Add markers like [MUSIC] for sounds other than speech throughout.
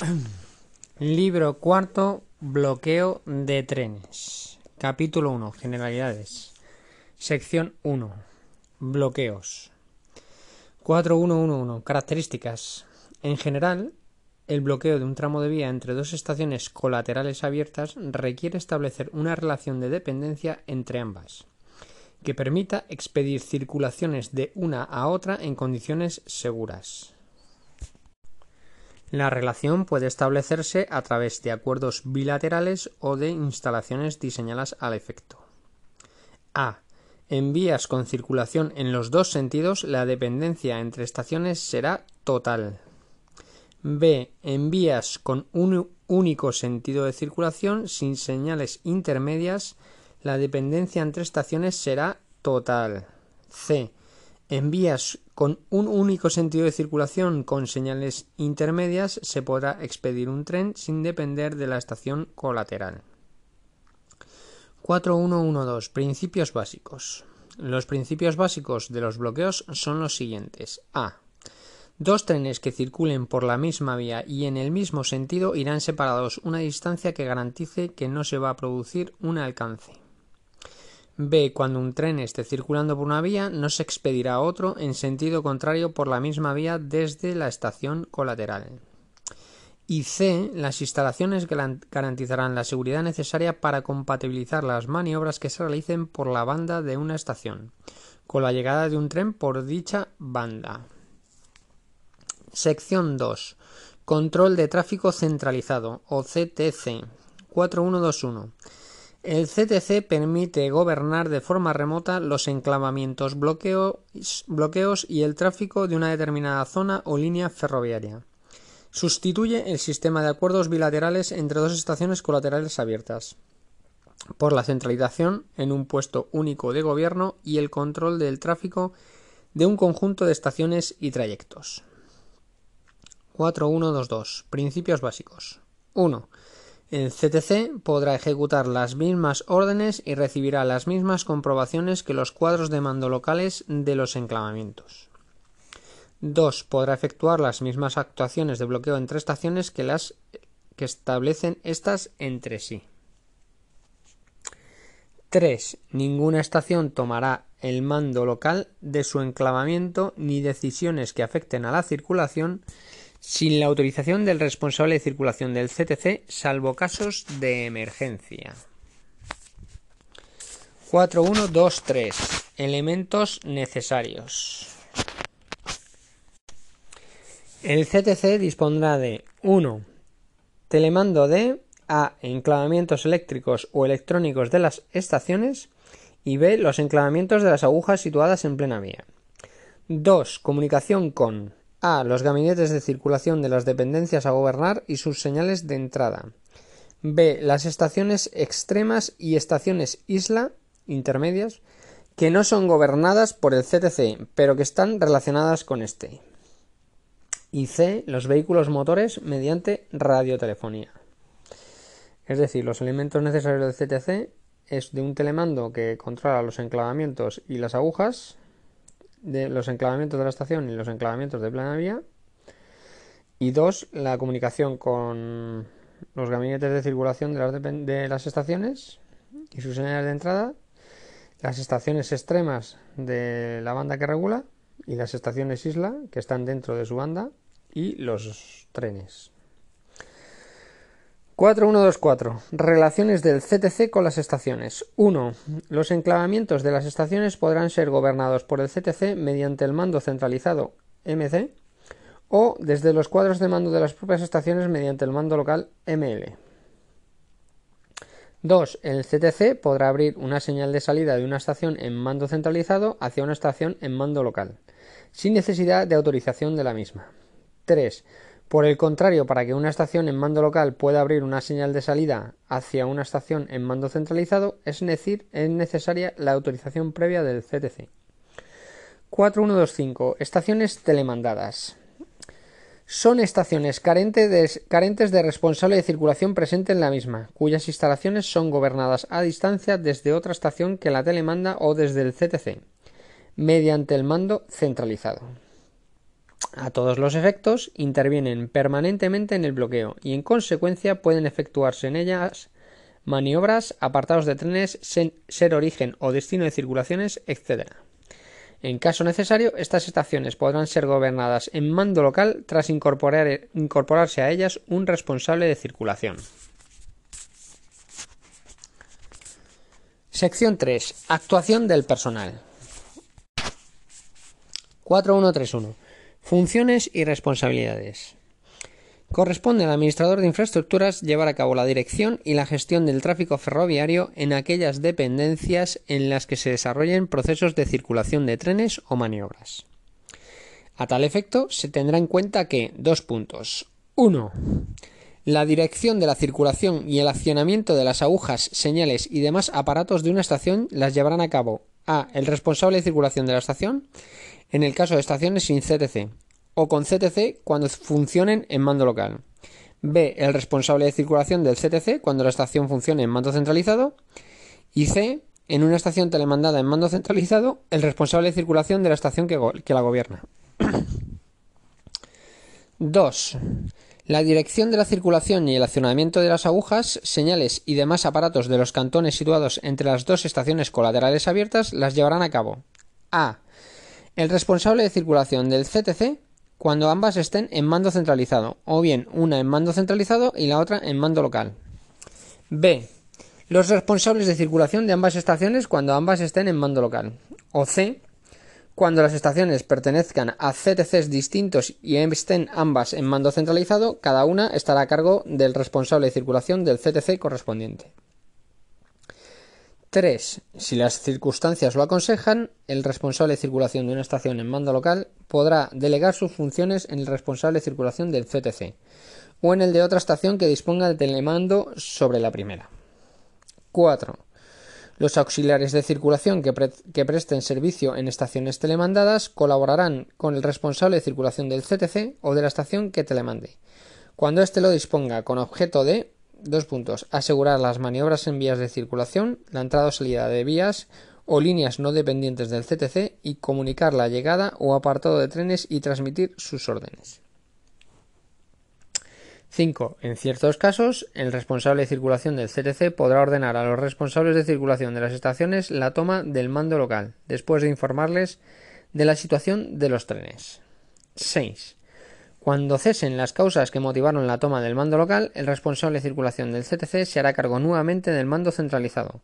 [CLEARS THROAT] Libro cuarto, bloqueo de trenes. Capítulo 1, generalidades. Sección 1, bloqueos. 4111, características. En general, el bloqueo de un tramo de vía entre dos estaciones colaterales abiertas requiere establecer una relación de dependencia entre ambas, que permita expedir circulaciones de una a otra en condiciones seguras. La relación puede establecerse a través de acuerdos bilaterales o de instalaciones diseñadas al efecto. A. En vías con circulación en los dos sentidos, la dependencia entre estaciones será total. B. En vías con un único sentido de circulación, sin señales intermedias, la dependencia entre estaciones será total. C. En vías con un único sentido de circulación con señales intermedias se podrá expedir un tren sin depender de la estación colateral. 4112. Principios básicos. Los principios básicos de los bloqueos son los siguientes. A. Dos trenes que circulen por la misma vía y en el mismo sentido irán separados una distancia que garantice que no se va a producir un alcance. B. Cuando un tren esté circulando por una vía, no se expedirá otro en sentido contrario por la misma vía desde la estación colateral. Y C. Las instalaciones garantizarán la seguridad necesaria para compatibilizar las maniobras que se realicen por la banda de una estación, con la llegada de un tren por dicha banda. Sección 2. Control de tráfico centralizado, o CTC. 4121. El CTC permite gobernar de forma remota los enclavamientos, bloqueos y el tráfico de una determinada zona o línea ferroviaria. Sustituye el sistema de acuerdos bilaterales entre dos estaciones colaterales abiertas por la centralización en un puesto único de gobierno y el control del tráfico de un conjunto de estaciones y trayectos. 4122. Principios básicos. 1. El CTC podrá ejecutar las mismas órdenes y recibirá las mismas comprobaciones que los cuadros de mando locales de los enclavamientos. 2. Podrá efectuar las mismas actuaciones de bloqueo entre estaciones que las que establecen estas entre sí. 3. Ninguna estación tomará el mando local de su enclavamiento ni decisiones que afecten a la circulación sin la autorización del responsable de circulación del CTC, salvo casos de emergencia. 4123. Elementos necesarios. El CTC dispondrá de 1. Telemando de A. Enclavamientos eléctricos o electrónicos de las estaciones y B. Los enclavamientos de las agujas situadas en plena vía. 2. Comunicación con a. Los gabinetes de circulación de las dependencias a gobernar y sus señales de entrada. B. Las estaciones extremas y estaciones isla intermedias que no son gobernadas por el CTC, pero que están relacionadas con este. Y C. Los vehículos motores mediante radiotelefonía. Es decir, los elementos necesarios del CTC es de un telemando que controla los enclavamientos y las agujas, de los enclavamientos de la estación y los enclavamientos de plana vía. Y dos, la comunicación con los gabinetes de circulación de las, de las estaciones y sus señales de entrada, las estaciones extremas de la banda que regula y las estaciones isla que están dentro de su banda y los trenes. 4124. Relaciones del CTC con las estaciones. 1. Los enclavamientos de las estaciones podrán ser gobernados por el CTC mediante el mando centralizado MC o desde los cuadros de mando de las propias estaciones mediante el mando local ML. 2. El CTC podrá abrir una señal de salida de una estación en mando centralizado hacia una estación en mando local, sin necesidad de autorización de la misma. 3. Por el contrario, para que una estación en mando local pueda abrir una señal de salida hacia una estación en mando centralizado, es, decir, es necesaria la autorización previa del CTC. 4125. Estaciones telemandadas. Son estaciones carentes de, carentes de responsable de circulación presente en la misma, cuyas instalaciones son gobernadas a distancia desde otra estación que la telemanda o desde el CTC, mediante el mando centralizado. A todos los efectos, intervienen permanentemente en el bloqueo y en consecuencia pueden efectuarse en ellas maniobras, apartados de trenes, ser origen o destino de circulaciones, etc. En caso necesario, estas estaciones podrán ser gobernadas en mando local tras incorporarse a ellas un responsable de circulación. Sección 3. Actuación del personal. 4131. Funciones y responsabilidades. Corresponde al administrador de infraestructuras llevar a cabo la dirección y la gestión del tráfico ferroviario en aquellas dependencias en las que se desarrollen procesos de circulación de trenes o maniobras. A tal efecto, se tendrá en cuenta que dos puntos. 1. La dirección de la circulación y el accionamiento de las agujas, señales y demás aparatos de una estación las llevarán a cabo a. el responsable de circulación de la estación, en el caso de estaciones sin CTC, o con CTC cuando funcionen en mando local. B. El responsable de circulación del CTC cuando la estación funcione en mando centralizado. Y C. En una estación telemandada en mando centralizado, el responsable de circulación de la estación que, que la gobierna. [CLEARS THROAT] 2. La dirección de la circulación y el accionamiento de las agujas, señales y demás aparatos de los cantones situados entre las dos estaciones colaterales abiertas las llevarán a cabo. A. El responsable de circulación del CTC cuando ambas estén en mando centralizado, o bien una en mando centralizado y la otra en mando local. B. Los responsables de circulación de ambas estaciones cuando ambas estén en mando local. O C. Cuando las estaciones pertenezcan a CTCs distintos y estén ambas en mando centralizado, cada una estará a cargo del responsable de circulación del CTC correspondiente. 3. Si las circunstancias lo aconsejan, el responsable de circulación de una estación en mando local podrá delegar sus funciones en el responsable de circulación del CTC o en el de otra estación que disponga de telemando sobre la primera. 4. Los auxiliares de circulación que, que, presten servicio en estaciones telemandadas colaborarán con el responsable de circulación del CTC o de la estación que telemande, cuando éste lo disponga con objeto de Dos puntos. Asegurar las maniobras en vías de circulación, la entrada o salida de vías o líneas no dependientes del CTC y comunicar la llegada o apartado de trenes y transmitir sus órdenes. 5. En ciertos casos, el responsable de circulación del CTC podrá ordenar a los responsables de circulación de las estaciones la toma del mando local, después de informarles de la situación de los trenes. 6. Cuando cesen las causas que motivaron la toma del mando local, el responsable de circulación del CTC se hará cargo nuevamente del mando centralizado,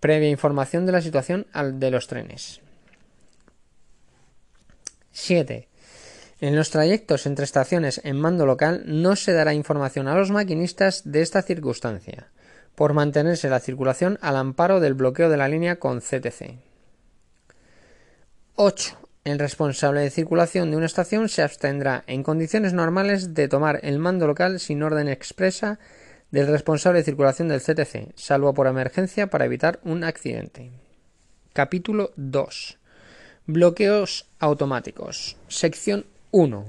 previa información de la situación de los trenes. 7. En los trayectos entre estaciones en mando local no se dará información a los maquinistas de esta circunstancia, por mantenerse la circulación al amparo del bloqueo de la línea con CTC. 8. El responsable de circulación de una estación se abstendrá en condiciones normales de tomar el mando local sin orden expresa del responsable de circulación del CTC, salvo por emergencia para evitar un accidente. Capítulo 2. Bloqueos automáticos. Sección 1.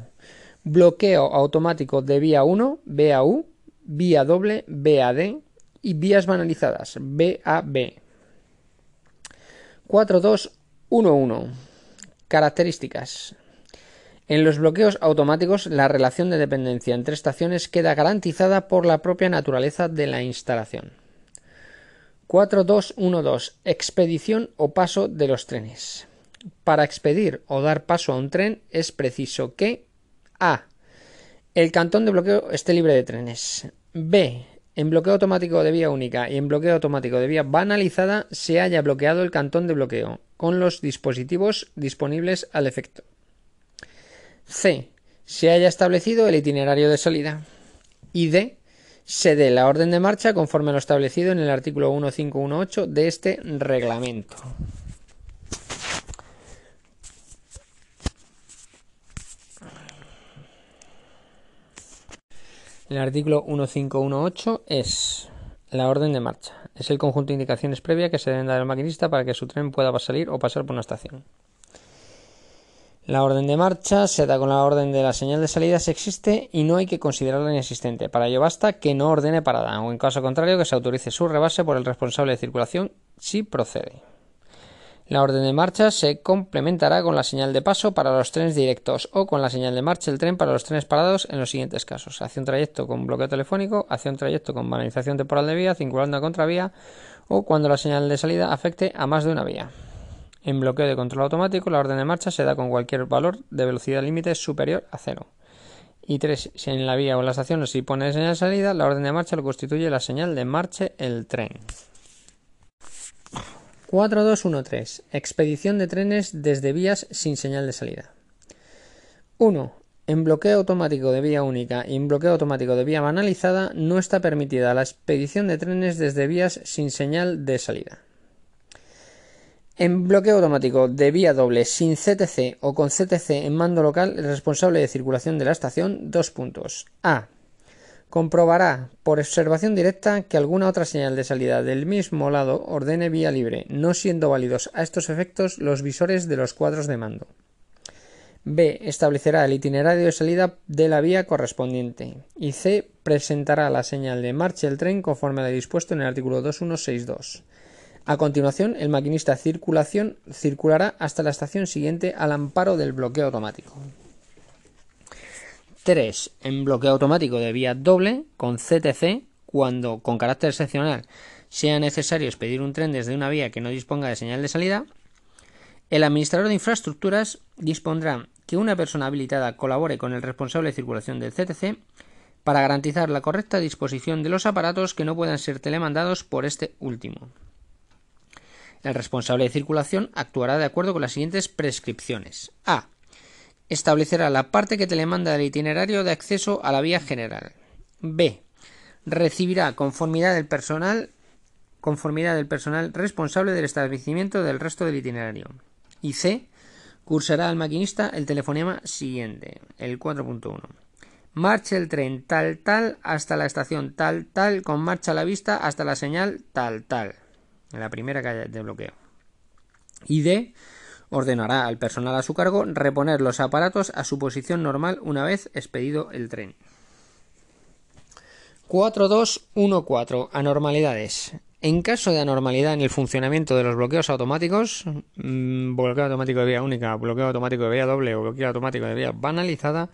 Bloqueo automático de vía 1, BAU, vía doble, BAD y vías banalizadas, BAB. 4211. Características. En los bloqueos automáticos, la relación de dependencia entre estaciones queda garantizada por la propia naturaleza de la instalación. 4212. Expedición o paso de los trenes. Para expedir o dar paso a un tren es preciso que A. El cantón de bloqueo esté libre de trenes. B. En bloqueo automático de vía única y en bloqueo automático de vía banalizada se haya bloqueado el cantón de bloqueo con los dispositivos disponibles al efecto. C. Se haya establecido el itinerario de salida. Y D. Se dé la orden de marcha conforme a lo establecido en el artículo 1518 de este reglamento. El artículo 1518 es la orden de marcha. Es el conjunto de indicaciones previas que se deben dar al maquinista para que su tren pueda salir o pasar por una estación. La orden de marcha se da con la orden de la señal de salida si existe y no hay que considerarla inexistente. Para ello basta que no ordene parada o en caso contrario que se autorice su rebase por el responsable de circulación si procede. La orden de marcha se complementará con la señal de paso para los trenes directos o con la señal de marcha del tren para los trenes parados en los siguientes casos. Hacia un trayecto con bloqueo telefónico, hacia un trayecto con banalización temporal de vía, circulando a contravía o cuando la señal de salida afecte a más de una vía. En bloqueo de control automático, la orden de marcha se da con cualquier valor de velocidad límite superior a cero. Y tres, si en la vía o en la estación se pone señal de salida, la orden de marcha lo constituye la señal de marcha el tren. 4213. Expedición de trenes desde vías sin señal de salida. 1. En bloqueo automático de vía única y en bloqueo automático de vía banalizada no está permitida la expedición de trenes desde vías sin señal de salida. En bloqueo automático de vía doble sin CTC o con CTC en mando local, el responsable de circulación de la estación, dos puntos. A comprobará por observación directa que alguna otra señal de salida del mismo lado ordene vía libre, no siendo válidos a estos efectos los visores de los cuadros de mando. B. Establecerá el itinerario de salida de la vía correspondiente. Y C. Presentará la señal de marcha del tren conforme a lo dispuesto en el artículo 2162. A continuación, el maquinista circulación circulará hasta la estación siguiente al amparo del bloqueo automático. 3. En bloqueo automático de vía doble con CTC cuando con carácter excepcional sea necesario expedir un tren desde una vía que no disponga de señal de salida, el administrador de infraestructuras dispondrá que una persona habilitada colabore con el responsable de circulación del CTC para garantizar la correcta disposición de los aparatos que no puedan ser telemandados por este último. El responsable de circulación actuará de acuerdo con las siguientes prescripciones. A establecerá la parte que telemanda del itinerario de acceso a la vía general. B. Recibirá conformidad del personal conformidad del personal responsable del establecimiento del resto del itinerario. Y C. Cursará al maquinista el telefonema siguiente, el 4.1. Marche el tren tal tal hasta la estación tal tal con marcha a la vista hasta la señal tal tal. En la primera calle de bloqueo. Y D ordenará al personal a su cargo reponer los aparatos a su posición normal una vez expedido el tren. 4214. Anormalidades. En caso de anormalidad en el funcionamiento de los bloqueos automáticos, mm, bloqueo automático de vía única, bloqueo automático de vía doble o bloqueo automático de vía banalizada,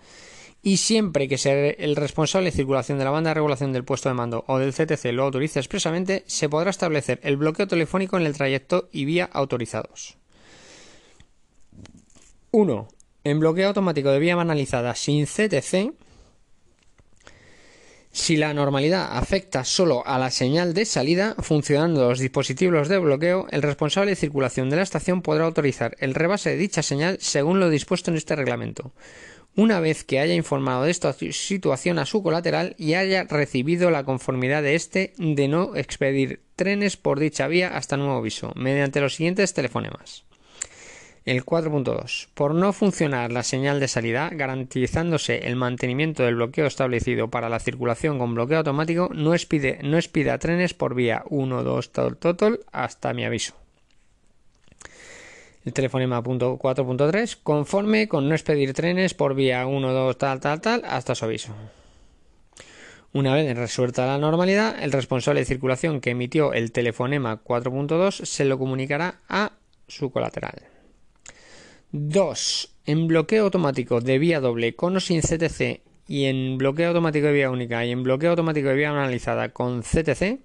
y siempre que sea el responsable de circulación de la banda de regulación del puesto de mando o del CTC lo autorice expresamente, se podrá establecer el bloqueo telefónico en el trayecto y vía autorizados. 1. En bloqueo automático de vía banalizada sin CTC, si la normalidad afecta solo a la señal de salida, funcionando los dispositivos de bloqueo, el responsable de circulación de la estación podrá autorizar el rebase de dicha señal según lo dispuesto en este reglamento, una vez que haya informado de esta situación a su colateral y haya recibido la conformidad de éste de no expedir trenes por dicha vía hasta nuevo aviso, mediante los siguientes telefonemas. El 4.2. Por no funcionar la señal de salida, garantizándose el mantenimiento del bloqueo establecido para la circulación con bloqueo automático, no expide, no expida trenes por vía 1, 2, total, hasta mi aviso. El telefonema 4.3. Conforme con no expedir trenes por vía 1, 2, tal, tal, tal hasta su aviso. Una vez resuelta la normalidad, el responsable de circulación que emitió el telefonema 4.2 se lo comunicará a su colateral. 2. En bloqueo automático de vía doble con o sin CTC y en bloqueo automático de vía única y en bloqueo automático de vía analizada con CTC,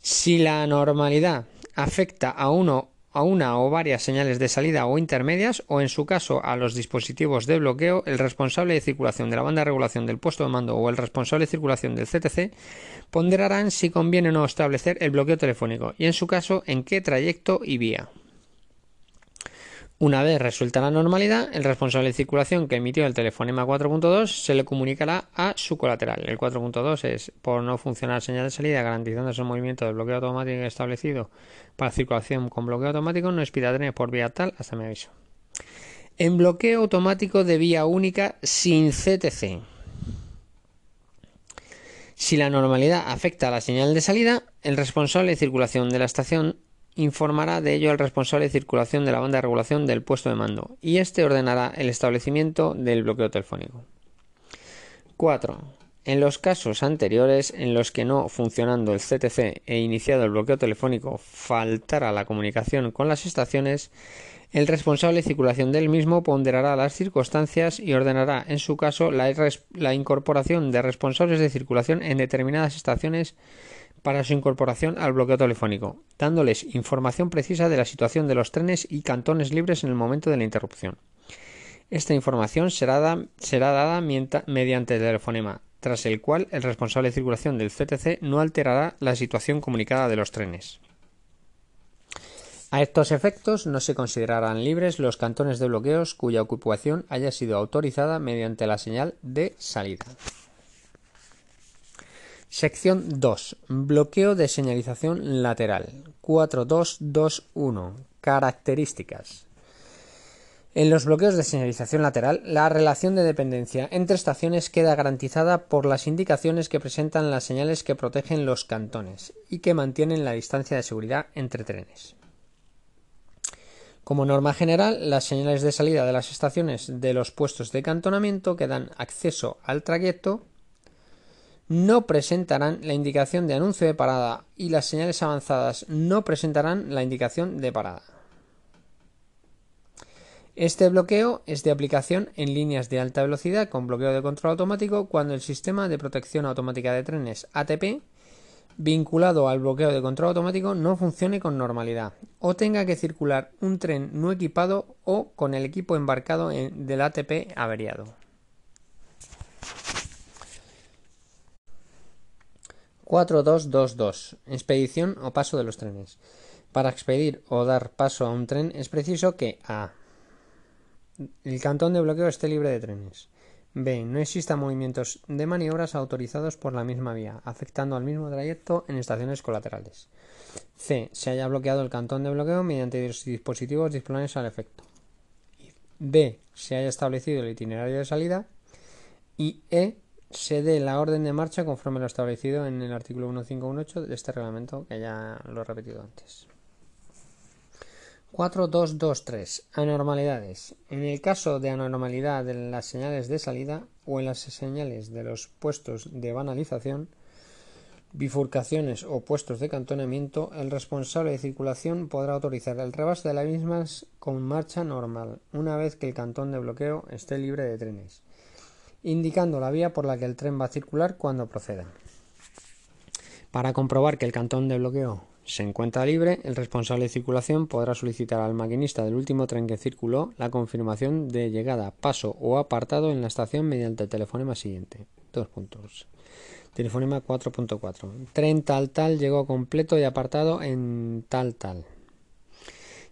si la normalidad afecta a uno a una o varias señales de salida o intermedias o en su caso a los dispositivos de bloqueo, el responsable de circulación de la banda de regulación del puesto de mando o el responsable de circulación del CTC ponderarán si conviene o no establecer el bloqueo telefónico y en su caso en qué trayecto y vía. Una vez resuelta la normalidad, el responsable de circulación que emitió el telefonema 4.2 se le comunicará a su colateral. El 4.2 es por no funcionar señal de salida garantizándose el movimiento del bloqueo automático establecido para circulación con bloqueo automático no expida por vía tal hasta mi aviso. En bloqueo automático de vía única sin CTC. Si la normalidad afecta a la señal de salida, el responsable de circulación de la estación informará de ello al responsable de circulación de la banda de regulación del puesto de mando y éste ordenará el establecimiento del bloqueo telefónico. 4. En los casos anteriores en los que no funcionando el CTC e iniciado el bloqueo telefónico faltara la comunicación con las estaciones, el responsable de circulación del mismo ponderará las circunstancias y ordenará, en su caso, la, la, incorporación de responsables de circulación en determinadas estaciones para su incorporación al bloqueo telefónico, dándoles información precisa de la situación de los trenes y cantones libres en el momento de la interrupción. Esta información será, dada mediante telefonema, tras el cual el responsable de circulación del CTC no alterará la situación comunicada de los trenes. A estos efectos no se considerarán libres los cantones de bloqueos cuya ocupación haya sido autorizada mediante la señal de salida. Sección 2. Bloqueo de señalización lateral. 4221. Características. En los bloqueos de señalización lateral, la relación de dependencia entre estaciones queda garantizada por las indicaciones que presentan las señales que protegen los cantones y que mantienen la distancia de seguridad entre trenes. Como norma general, las señales de salida de las estaciones de los puestos de cantonamiento que dan acceso al trayecto no presentarán la indicación de anuncio de parada y las señales avanzadas no presentarán la indicación de parada. Este bloqueo es de aplicación en líneas de alta velocidad con bloqueo de control automático cuando el sistema de protección automática de trenes ATP vinculado al bloqueo de control automático no funcione con normalidad o tenga que circular un tren no equipado o con el equipo embarcado del ATP averiado. 4222. Expedición o paso de los trenes. Para expedir o dar paso a un tren es preciso que a. El cantón de bloqueo esté libre de trenes. B. No existan movimientos de maniobras autorizados por la misma vía, afectando al mismo trayecto en estaciones colaterales. C. Se haya bloqueado el cantón de bloqueo mediante dispositivos disponibles al efecto. D. Se haya establecido el itinerario de salida. Y E. Se dé la orden de marcha conforme lo establecido en el artículo 1518 de este reglamento que ya lo he repetido antes. 4223. Anormalidades. En el caso de anormalidad de las señales de salida o en las señales de los puestos de banalización, bifurcaciones o puestos de cantonamiento, el responsable de circulación podrá autorizar el rebase de las mismas con marcha normal, una vez que el cantón de bloqueo esté libre de trenes, indicando la vía por la que el tren va a circular cuando proceda. Para comprobar que el cantón de bloqueo se encuentra libre, el responsable de circulación podrá solicitar al maquinista del último tren que circuló la confirmación de llegada, paso o apartado en la estación mediante el telefonema siguiente. Dos puntos. Telefonema 4.4. Tren tal tal llegó completo y apartado en tal tal.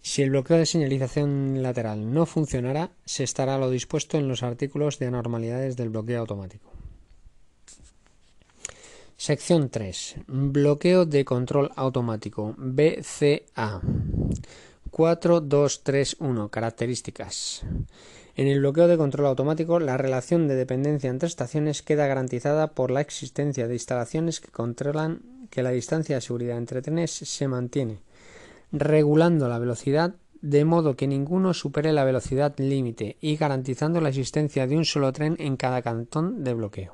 Si el bloqueo de señalización lateral no funcionará, se estará lo dispuesto en los artículos de anormalidades del bloqueo automático. Sección 3. Bloqueo de control automático. BCA. 4231. Características. En el bloqueo de control automático, la relación de dependencia entre estaciones queda garantizada por la existencia de instalaciones que controlan que la distancia de seguridad entre trenes se mantiene, regulando la velocidad de modo que ninguno supere la velocidad límite y garantizando la existencia de un solo tren en cada cantón de bloqueo.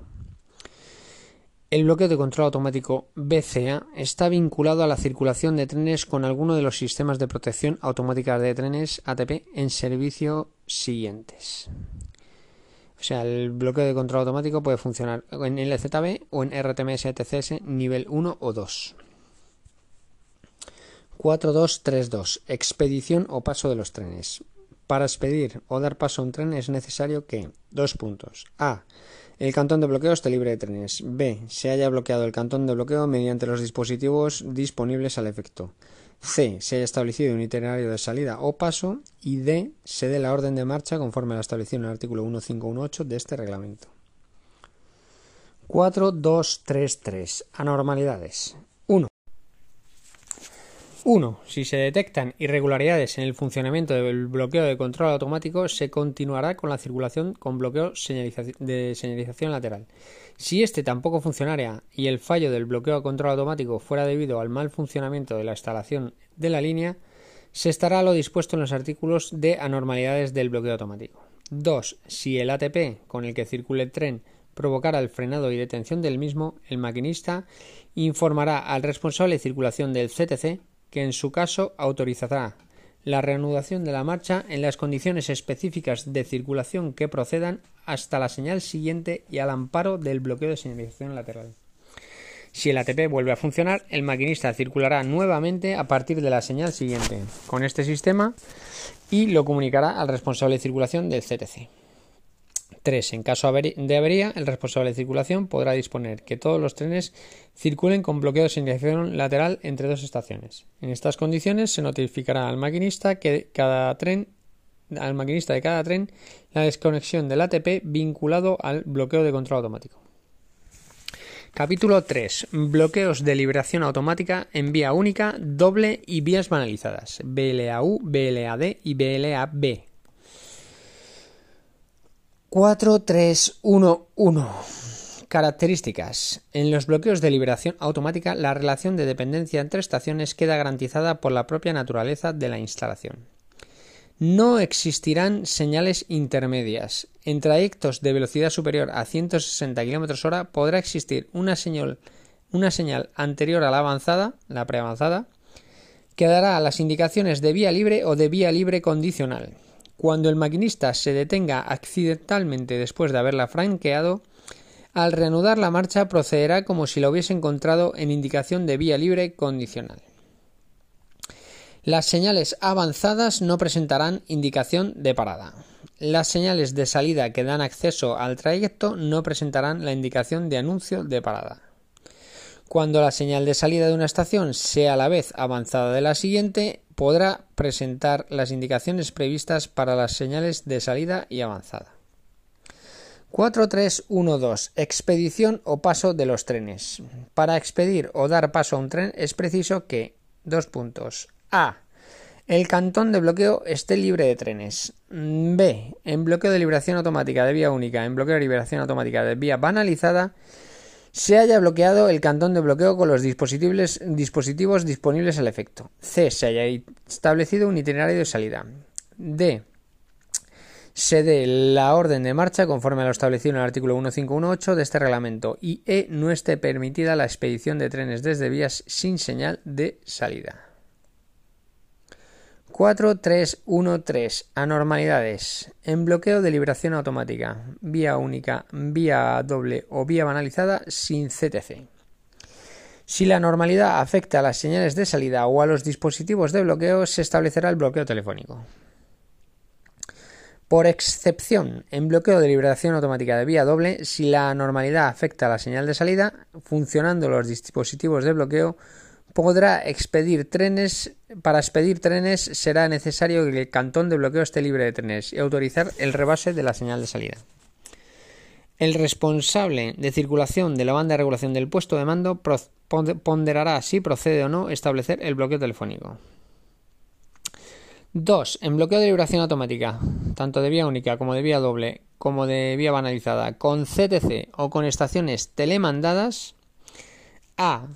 El bloqueo de control automático BCA está vinculado a la circulación de trenes con alguno de los sistemas de protección automática de trenes ATP en servicio siguientes. O sea, el bloqueo de control automático puede funcionar en LZB o en RTMS TCS nivel 1 o 2. 4232. Expedición o paso de los trenes. Para expedir o dar paso a un tren es necesario que dos puntos. A el cantón de bloqueo esté libre de trenes. B. Se haya bloqueado el cantón de bloqueo mediante los dispositivos disponibles al efecto. C. Se haya establecido un itinerario de salida o paso. Y D. Se dé la orden de marcha conforme a la establecido en el artículo 1518 de este reglamento. 4233. Anormalidades. 1. Si se detectan irregularidades en el funcionamiento del bloqueo de control automático, se continuará con la circulación con bloqueo de señalización lateral. Si este tampoco funcionara y el fallo del bloqueo de control automático fuera debido al mal funcionamiento de la instalación de la línea, se estará lo dispuesto en los artículos de anormalidades del bloqueo automático. 2. Si el ATP con el que circule el tren provocara el frenado y detención del mismo, el maquinista informará al responsable de circulación del CTC que en su caso autorizará la reanudación de la marcha en las condiciones específicas de circulación que procedan hasta la señal siguiente y al amparo del bloqueo de señalización lateral. Si el ATP vuelve a funcionar, el maquinista circulará nuevamente a partir de la señal siguiente con este sistema y lo comunicará al responsable de circulación del CTC. 3. En caso de avería, el responsable de circulación podrá disponer que todos los trenes circulen con bloqueo de señalización lateral entre dos estaciones. En estas condiciones se notificará al maquinista que cada tren al maquinista de cada tren la desconexión del ATP vinculado al bloqueo de control automático. Capítulo 3. Bloqueos de liberación automática en vía única, doble y vías banalizadas. BLAU, BLAD y BLAB. 4311. Características. En los bloqueos de liberación automática, la relación de dependencia entre estaciones queda garantizada por la propia naturaleza de la instalación. No existirán señales intermedias. En trayectos de velocidad superior a 160 km hora podrá existir una señal, una señal anterior a la avanzada, la preavanzada, que dará las indicaciones de vía libre o de vía libre condicional. Cuando el maquinista se detenga accidentalmente después de haberla franqueado, al reanudar la marcha procederá como si la hubiese encontrado en indicación de vía libre condicional. Las señales avanzadas no presentarán indicación de parada. Las señales de salida que dan acceso al trayecto no presentarán la indicación de anuncio de parada. Cuando la señal de salida de una estación sea a la vez avanzada de la siguiente, podrá presentar las indicaciones previstas para las señales de salida y avanzada. 4312. Expedición o paso de los trenes. Para expedir o dar paso a un tren es preciso que dos puntos. A. El cantón de bloqueo esté libre de trenes. B. En bloqueo de liberación automática de vía única, en bloqueo de liberación automática de vía banalizada, se haya bloqueado el cantón de bloqueo con los dispositivos, disponibles al efecto. C. Se haya establecido un itinerario de salida. D. Se dé la orden de marcha conforme a lo establecido en el artículo 1518 de este reglamento y E. No esté permitida la expedición de trenes desde vías sin señal de salida. 4313. Anormalidades. En bloqueo de liberación automática, vía única, vía doble o vía banalizada sin CTC. Si la normalidad afecta a las señales de salida o a los dispositivos de bloqueo, se establecerá el bloqueo telefónico. Por excepción, en bloqueo de liberación automática de vía doble, si la normalidad afecta a la señal de salida, funcionando los dispositivos de bloqueo, podrá expedir trenes. Para expedir trenes será necesario que el cantón de bloqueo esté libre de trenes y autorizar el rebase de la señal de salida. El responsable de circulación de la banda de regulación del puesto de mando ponderará si procede o no establecer el bloqueo telefónico. 2. En bloqueo de liberación automática, tanto de vía única como de vía doble, como de vía banalizada, con CTC o con estaciones telemandadas, A.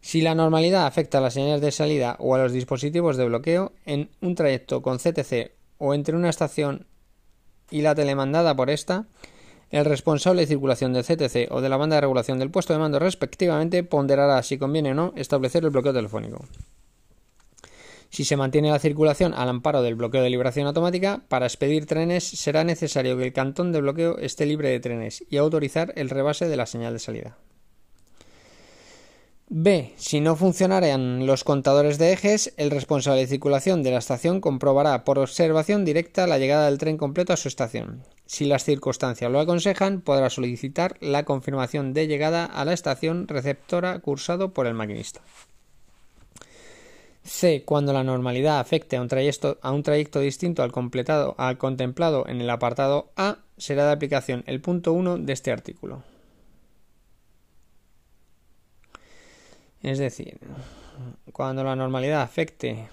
Si la normalidad afecta a las señales de salida o a los dispositivos de bloqueo en un trayecto con CTC o entre una estación y la telemandada por esta, el responsable de circulación del CTC o de la banda de regulación del puesto de mando respectivamente ponderará si conviene o no establecer el bloqueo telefónico. Si se mantiene la circulación al amparo del bloqueo de liberación automática, para expedir trenes será necesario que el cantón de bloqueo esté libre de trenes y autorizar el rebase de la señal de salida. B. Si no funcionaran los contadores de ejes, el responsable de circulación de la estación comprobará por observación directa la llegada del tren completo a su estación. Si las circunstancias lo aconsejan, podrá solicitar la confirmación de llegada a la estación receptora cursado por el maquinista. C. Cuando la normalidad afecte a un trayecto, a un trayecto distinto al, completado, al contemplado en el apartado A, será de aplicación el punto 1 de este artículo. Es decir, cuando la normalidad afecte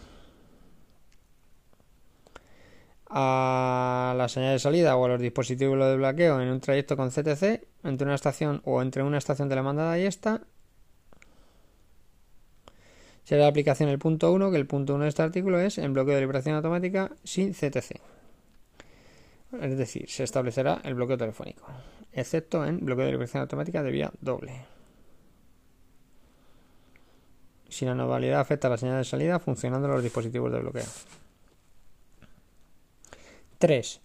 a la señal de salida o a los dispositivos de bloqueo en un trayecto con CTC entre una estación o entre una estación telemandada y esta será la aplicación el punto 1 que el punto 1 de este artículo es en bloqueo de liberación automática sin CTC es decir, se establecerá el bloqueo telefónico, excepto en bloqueo de liberación automática de vía doble. Si la anomalía afecta a la señal de salida, funcionando los dispositivos de bloqueo. 3.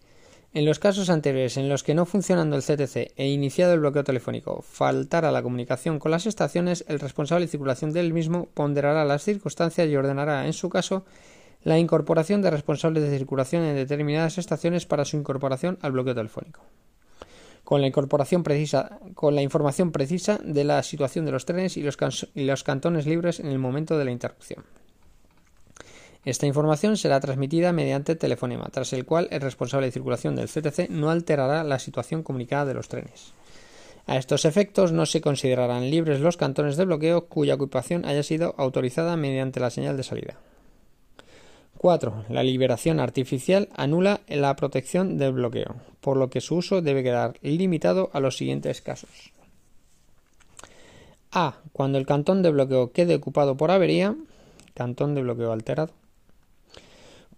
En los casos anteriores en los que no funcionando el CTC e iniciado el bloqueo telefónico faltara la comunicación con las estaciones, el responsable de circulación del mismo ponderará las circunstancias y ordenará, en su caso, la incorporación de responsables de circulación en determinadas estaciones para su incorporación al bloqueo telefónico. Con la incorporación precisa, con la información precisa de la situación de los trenes y los, y los cantones libres en el momento de la interrupción. Esta información será transmitida mediante telefonema, tras el cual el responsable de circulación del CTC no alterará la situación comunicada de los trenes. A estos efectos no se considerarán libres los cantones de bloqueo cuya ocupación haya sido autorizada mediante la señal de salida. 4. La liberación artificial anula la protección del bloqueo, por lo que su uso debe quedar limitado a los siguientes casos. A. Cuando el cantón de bloqueo quede ocupado por avería, cantón de bloqueo alterado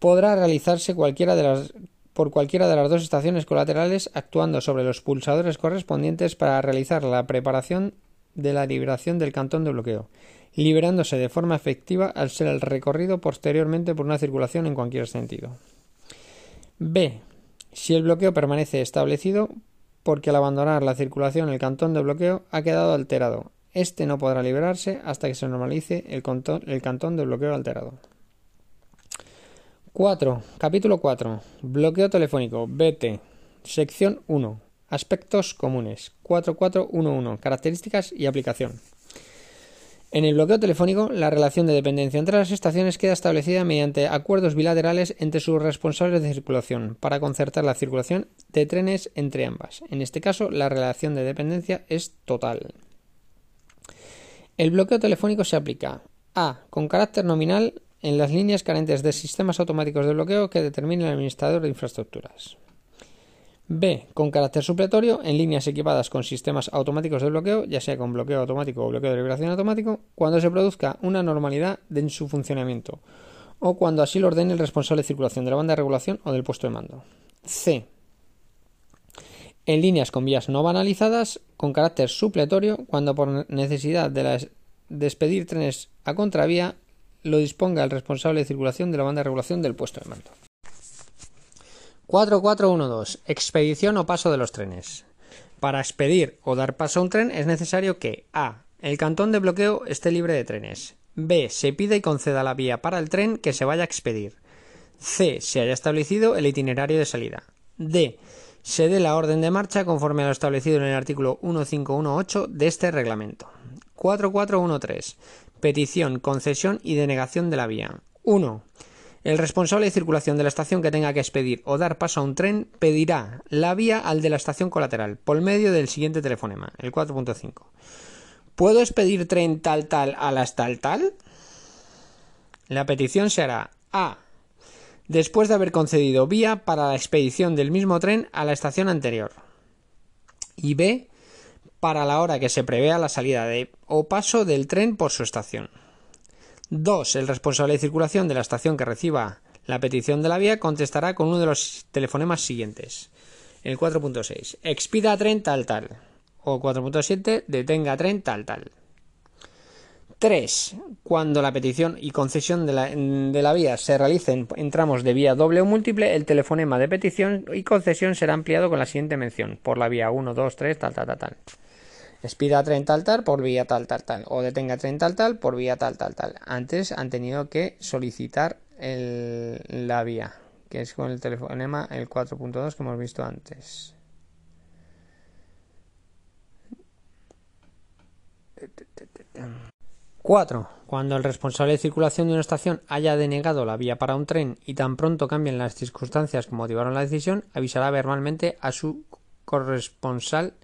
podrá realizarse cualquiera de las, por cualquiera de las dos estaciones colaterales actuando sobre los pulsadores correspondientes para realizar la preparación de la liberación del cantón de bloqueo, liberándose de forma efectiva al ser el recorrido posteriormente por una circulación en cualquier sentido. B. Si el bloqueo permanece establecido porque al abandonar la circulación el cantón de bloqueo ha quedado alterado. Este no podrá liberarse hasta que se normalice el, el cantón de bloqueo alterado. 4. Capítulo 4. Bloqueo telefónico. BT. Sección 1. Aspectos comunes. 4411. Características y aplicación. En el bloqueo telefónico, la relación de dependencia entre las estaciones queda establecida mediante acuerdos bilaterales entre sus responsables de circulación para concertar la circulación de trenes entre ambas. En este caso, la relación de dependencia es total. El bloqueo telefónico se aplica a. con carácter nominal en las líneas carentes de sistemas automáticos de bloqueo que determine el administrador de infraestructuras. B. Con carácter supletorio, en líneas equipadas con sistemas automáticos de bloqueo, ya sea con bloqueo automático o bloqueo de liberación automático, cuando se produzca una normalidad en su funcionamiento, o cuando así lo ordene el responsable de circulación de la banda de regulación o del puesto de mando. C. En líneas con vías no banalizadas, con carácter supletorio, cuando por necesidad de despedir trenes a contravía lo disponga el responsable de circulación de la banda de regulación del puesto de mando. 4412. Expedición o paso de los trenes. Para expedir o dar paso a un tren es necesario que a. El cantón de bloqueo esté libre de trenes. b. Se pida y conceda la vía para el tren que se vaya a expedir. c. Se haya establecido el itinerario de salida. d. Se dé la orden de marcha conforme a lo establecido en el artículo 1518 de este reglamento. 4413. Petición, concesión y denegación de la vía. 1. El responsable de circulación de la estación que tenga que expedir o dar paso a un tren pedirá la vía al de la estación colateral por medio del siguiente telefonema, el 4.5. ¿Puedo expedir tren tal tal a las tal tal? La petición se hará A. Después de haber concedido vía para la expedición del mismo tren a la estación anterior. Y B para la hora que se prevea la salida de o paso del tren por su estación. 2. El responsable de circulación de la estación que reciba la petición de la vía contestará con uno de los telefonemas siguientes. El 4.6. Expida tren tal tal. O 4.7. Detenga tren tal tal. 3. Cuando la petición y concesión de la, de la, vía se realicen en tramos de vía doble o múltiple, el telefonema de petición y concesión será ampliado con la siguiente mención. Por la vía 1, 2, 3, tal, tal, tal, tal expida tren tal tal por vía tal tal tal o detenga tren tal tal por vía tal tal tal. Antes han tenido que solicitar la vía, que es con el telefonema el 4.2 que hemos visto antes. Cuatro. Cuando el responsable de circulación de una estación haya denegado la vía para un tren y tan pronto cambien las circunstancias que motivaron la decisión, avisará verbalmente a su corresponsal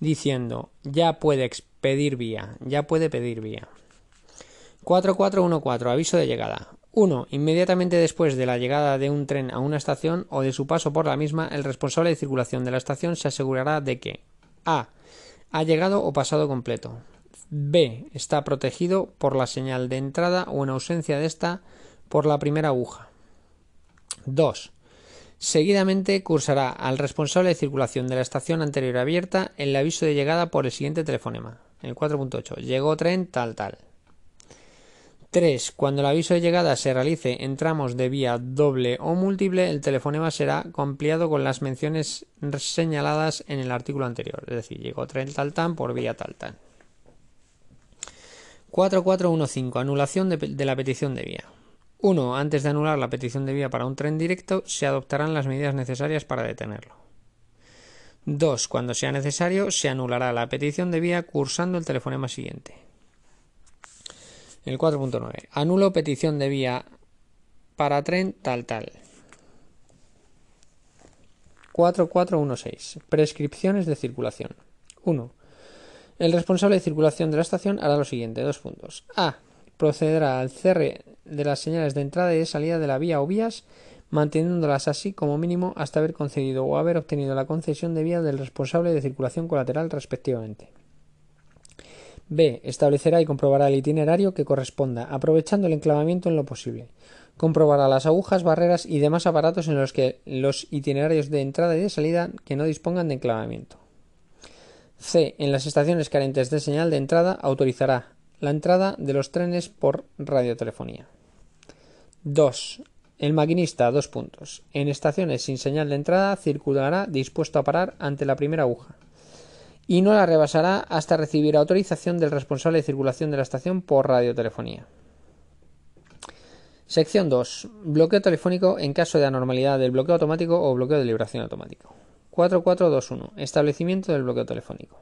diciendo ya puede expedir vía, ya puede pedir vía. 4414 aviso de llegada. 1. Inmediatamente después de la llegada de un tren a una estación o de su paso por la misma, el responsable de circulación de la estación se asegurará de que a. ha llegado o pasado completo. b. está protegido por la señal de entrada o en ausencia de esta por la primera aguja. 2. Seguidamente cursará al responsable de circulación de la estación anterior abierta el aviso de llegada por el siguiente telefonema. El 4.8. Llegó tren tal tal. 3. Cuando el aviso de llegada se realice en tramos de vía doble o múltiple, el telefonema será ampliado con las menciones señaladas en el artículo anterior. Es decir, llegó tren tal tal por vía tal tal. 4415. Anulación de la petición de vía. 1. Antes de anular la petición de vía para un tren directo, se adoptarán las medidas necesarias para detenerlo. 2. Cuando sea necesario, se anulará la petición de vía cursando el telefonema siguiente. El 4.9. Anulo petición de vía para tren tal tal. 4416. Prescripciones de circulación. 1. El responsable de circulación de la estación hará lo siguiente. Dos puntos. A. Procederá al cierre de las señales de entrada y de salida de la vía o vías, manteniéndolas así como mínimo hasta haber concedido o haber obtenido la concesión de vía del responsable de circulación colateral respectivamente. B. Establecerá y comprobará el itinerario que corresponda, aprovechando el enclavamiento en lo posible. Comprobará las agujas, barreras y demás aparatos en los que los itinerarios de entrada y de salida que no dispongan de enclavamiento. C. En las estaciones carentes de señal de entrada autorizará la entrada de los trenes por radiotelefonía. 2. El maquinista, dos puntos. En estaciones sin señal de entrada circulará dispuesto a parar ante la primera aguja y no la rebasará hasta recibir autorización del responsable de circulación de la estación por radiotelefonía. Sección 2. Bloqueo telefónico en caso de anormalidad del bloqueo automático o bloqueo de liberación automático. 4421. Establecimiento del bloqueo telefónico.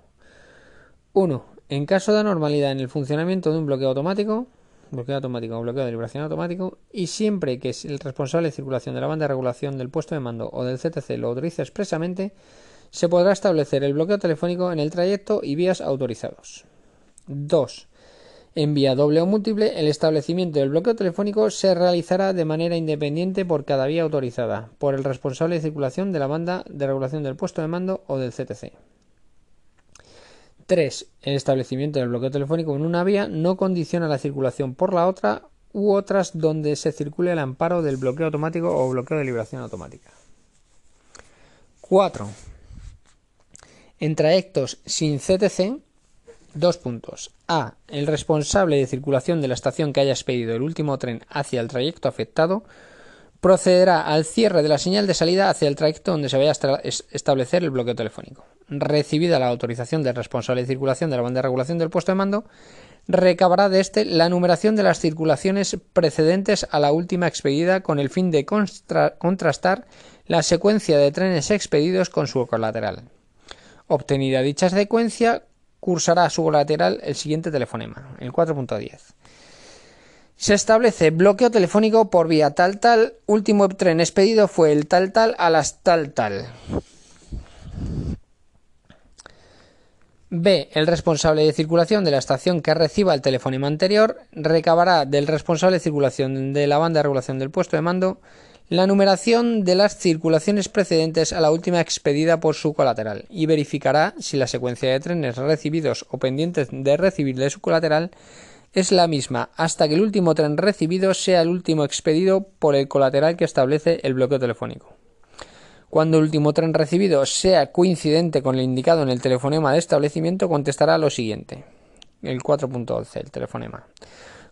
1. En caso de anormalidad en el funcionamiento de un bloqueo automático, bloqueo automático o bloqueo de liberación automático, y siempre que el responsable de circulación de la banda de regulación del puesto de mando o del CTC lo autorice expresamente, se podrá establecer el bloqueo telefónico en el trayecto y vías autorizados. 2. En vía doble o múltiple, el establecimiento del bloqueo telefónico se realizará de manera independiente por cada vía autorizada, por el responsable de circulación de la banda de regulación del puesto de mando o del CTC. 3. El establecimiento del bloqueo telefónico en una vía no condiciona la circulación por la otra u otras donde se circule el amparo del bloqueo automático o bloqueo de liberación automática. 4. En trayectos sin CTC, dos puntos. A. El responsable de circulación de la estación que haya expedido el último tren hacia el trayecto afectado procederá al cierre de la señal de salida hacia el trayecto donde se vaya a establecer el bloqueo telefónico. Recibida la autorización del responsable de circulación de la banda de regulación del puesto de mando, recabará de éste la numeración de las circulaciones precedentes a la última expedida con el fin de contrastar la secuencia de trenes expedidos con su colateral. Obtenida dicha secuencia, cursará a su lateral el siguiente telefonema, el 4.10. Se establece bloqueo telefónico por vía tal tal. Último tren expedido fue el tal tal a las tal tal. B. El responsable de circulación de la estación que reciba el telefonema anterior recabará del responsable de circulación de la banda de regulación del puesto de mando la numeración de las circulaciones precedentes a la última expedida por su colateral y verificará si la secuencia de trenes recibidos o pendientes de recibir de su colateral es la misma hasta que el último tren recibido sea el último expedido por el colateral que establece el bloqueo telefónico. Cuando el último tren recibido sea coincidente con el indicado en el telefonema de establecimiento, contestará lo siguiente. El 4.11, el telefonema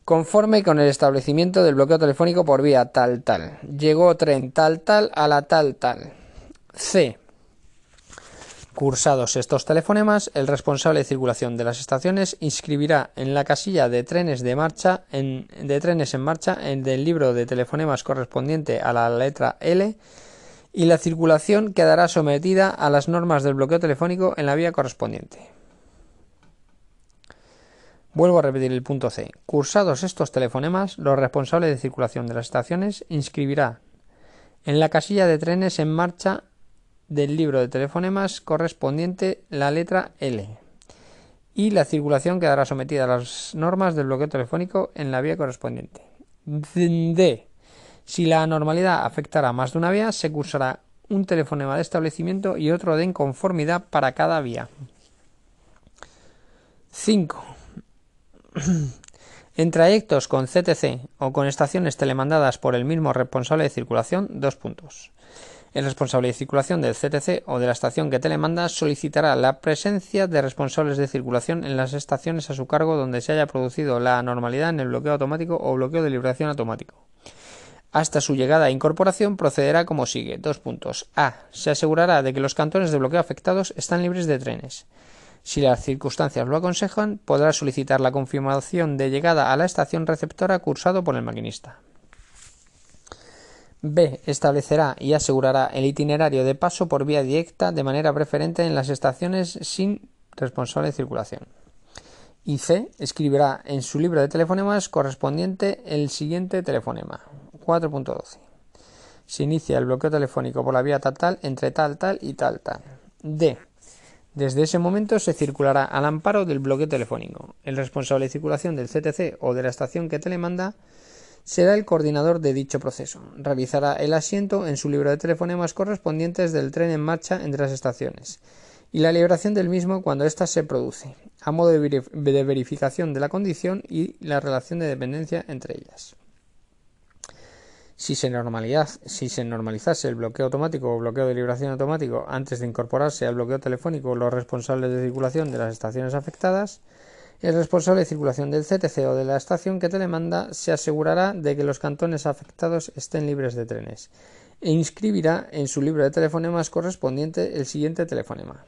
conforme con el establecimiento del bloqueo telefónico por vía tal tal. Llegó tren tal tal a la tal tal. C. Cursados estos telefonemas, el responsable de circulación de las estaciones inscribirá en la casilla de trenes de marcha en, de trenes en marcha en del libro de telefonemas correspondiente a la letra L y la circulación quedará sometida a las normas del bloqueo telefónico en la vía correspondiente. Vuelvo a repetir el punto C. Cursados estos telefonemas, los responsables de circulación de las estaciones inscribirá en la casilla de trenes en marcha del libro de telefonemas correspondiente la letra L y la circulación quedará sometida a las normas del bloqueo telefónico en la vía correspondiente. D. Si la anormalidad afectará más de una vía, se cursará un telefonema de establecimiento y otro de inconformidad para cada vía. 5. [CLEARS THROAT] en trayectos con CTC o con estaciones telemandadas por el mismo responsable de circulación, dos puntos. El responsable de circulación del CTC o de la estación que telemanda solicitará la presencia de responsables de circulación en las estaciones a su cargo donde se haya producido la anormalidad en el bloqueo automático o bloqueo de liberación automático. Hasta su llegada e incorporación procederá como sigue. Dos puntos. A. Se asegurará de que los cantones de bloqueo afectados están libres de trenes. Si las circunstancias lo aconsejan, podrá solicitar la confirmación de llegada a la estación receptora cursado por el maquinista. B. Establecerá y asegurará el itinerario de paso por vía directa de manera preferente en las estaciones sin responsable de circulación. Y C. Escribirá en su libro de telefonemas correspondiente el siguiente telefonema. 4.12. Se inicia el bloqueo telefónico por la vía tal tal entre tal tal y tal tal. D. Desde ese momento se circulará al amparo del bloqueo telefónico. El responsable de circulación del CTC o de la estación que telemanda será el coordinador de dicho proceso. Realizará el asiento en su libro de telefonemas correspondientes del tren en marcha entre las estaciones y la liberación del mismo cuando ésta se produce, a modo de, verificación de la condición y la relación de dependencia entre ellas. Si se, si se normalizase el bloqueo automático o bloqueo de liberación automático antes de incorporarse al bloqueo telefónico los responsables de circulación de las estaciones afectadas, el responsable de circulación del CTC o de la estación que telemanda se asegurará de que los cantones afectados estén libres de trenes e inscribirá en su libro de telefonemas correspondiente el siguiente telefonema.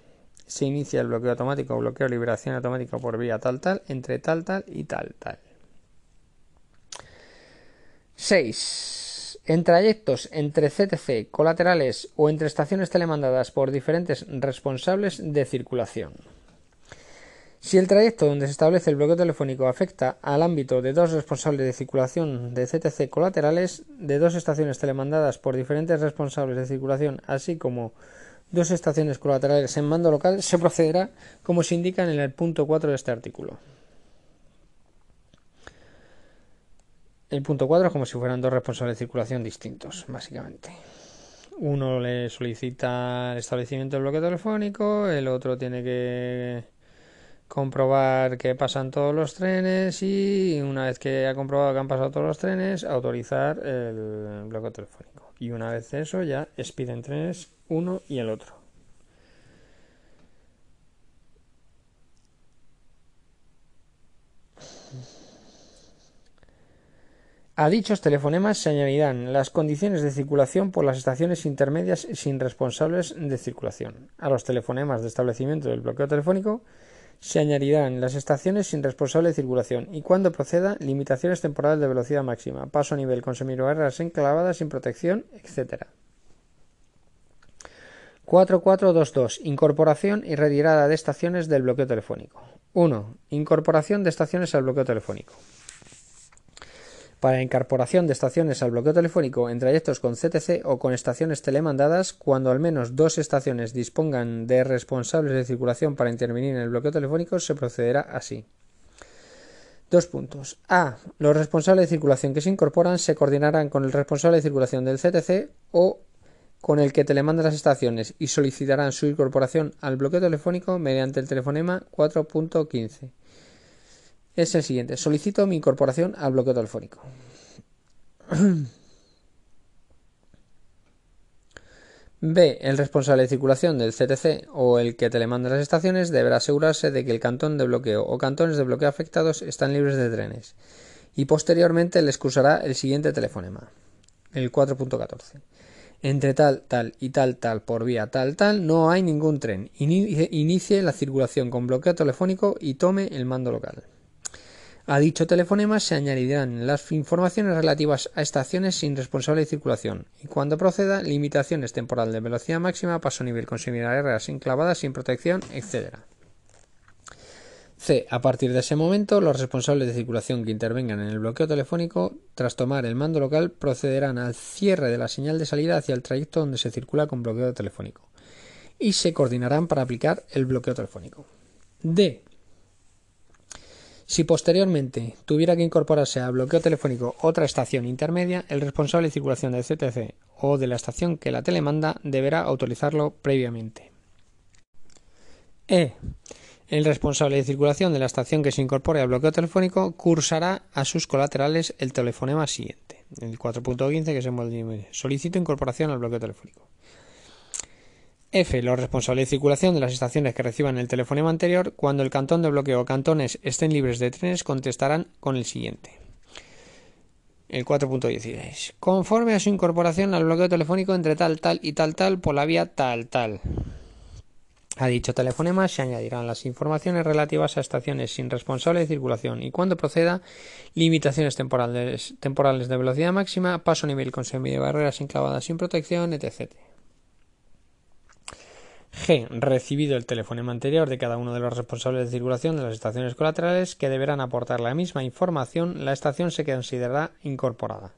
Se inicia el bloqueo automático o bloqueo de liberación automática por vía tal tal entre tal tal y tal tal. 6. En trayectos entre CTC, colaterales o entre estaciones telemandadas por diferentes responsables de circulación. Si el trayecto donde se establece el bloqueo telefónico afecta al ámbito de dos responsables de circulación de CTC colaterales, de dos estaciones telemandadas por diferentes responsables de circulación, así como dos estaciones colaterales en mando local, se procederá como se indica en el punto 4 de este artículo. El punto 4 es como si fueran dos responsables de circulación distintos, básicamente. Uno le solicita el establecimiento del bloqueo telefónico, el otro tiene que comprobar que pasan todos los trenes y una vez que ha comprobado que han pasado todos los trenes, autorizar el bloqueo telefónico. Y una vez eso ya expiden trenes uno y el otro. A dichos telefonemas se añadirán las condiciones de circulación por las estaciones intermedias sin responsables de circulación. A los telefonemas de establecimiento del bloqueo telefónico se añadirán las estaciones sin responsable de circulación y, cuando proceda, limitaciones temporales de velocidad máxima, paso a nivel con semibarreras enclavadas sin protección, etc. 4422. Incorporación y retirada de estaciones del bloqueo telefónico. 1. Incorporación de estaciones al bloqueo telefónico para incorporación de estaciones al bloqueo telefónico en trayectos con CTC o con estaciones telemandadas cuando al menos dos estaciones dispongan de responsables de circulación para intervenir en el bloqueo telefónico se procederá así. Dos puntos. A. Los responsables de circulación que se incorporan se coordinarán con el responsable de circulación del CTC o con el que telemanda las estaciones y solicitarán su incorporación al bloqueo telefónico mediante el telefonema 4.15 es el siguiente. Solicito mi incorporación al bloqueo telefónico. [CLEARS THROAT] B. El responsable de circulación del CTC o el que telemanda las estaciones deberá asegurarse de que el cantón de bloqueo o cantones de bloqueo afectados están libres de trenes y posteriormente le excusará el siguiente telefonema, el 4.14. Entre tal, tal y tal, tal por vía tal, tal no hay ningún tren. Inicie la circulación con bloqueo telefónico y tome el mando local. A dicho telefonema se añadirán las informaciones relativas a estaciones sin responsable de circulación y cuando proceda limitaciones temporal de velocidad máxima, paso nivel con semibarreras enclavadas sin protección, etc. C. A partir de ese momento, los responsables de circulación que intervengan en el bloqueo telefónico, tras tomar el mando local, procederán al cierre de la señal de salida hacia el trayecto donde se circula con bloqueo telefónico y se coordinarán para aplicar el bloqueo telefónico. D. Si posteriormente tuviera que incorporarse al bloqueo telefónico otra estación intermedia, el responsable de circulación del CTC o de la estación que la telemanda deberá autorizarlo previamente. E. El responsable de circulación de la estación que se incorpore al bloqueo telefónico cursará a sus colaterales el telefonema siguiente, el 4.15 que se envuelve. Solicito incorporación al bloqueo telefónico. F. Los responsables de circulación de las estaciones que reciban el telefonema anterior, cuando el cantón de bloqueo o cantones estén libres de trenes, contestarán con el siguiente. El 4.16. Conforme a su incorporación al bloqueo telefónico entre tal, tal y tal, tal por la vía tal, tal. A dicho telefonema se añadirán las informaciones relativas a estaciones sin responsable de circulación y cuando proceda, limitaciones temporales, temporales de velocidad máxima, paso nivel con de barreras enclavadas sin protección, etc. G. Recibido el telefonema anterior de cada uno de los responsables de circulación de las estaciones colaterales que deberán aportar la misma información, la estación se considerará incorporada.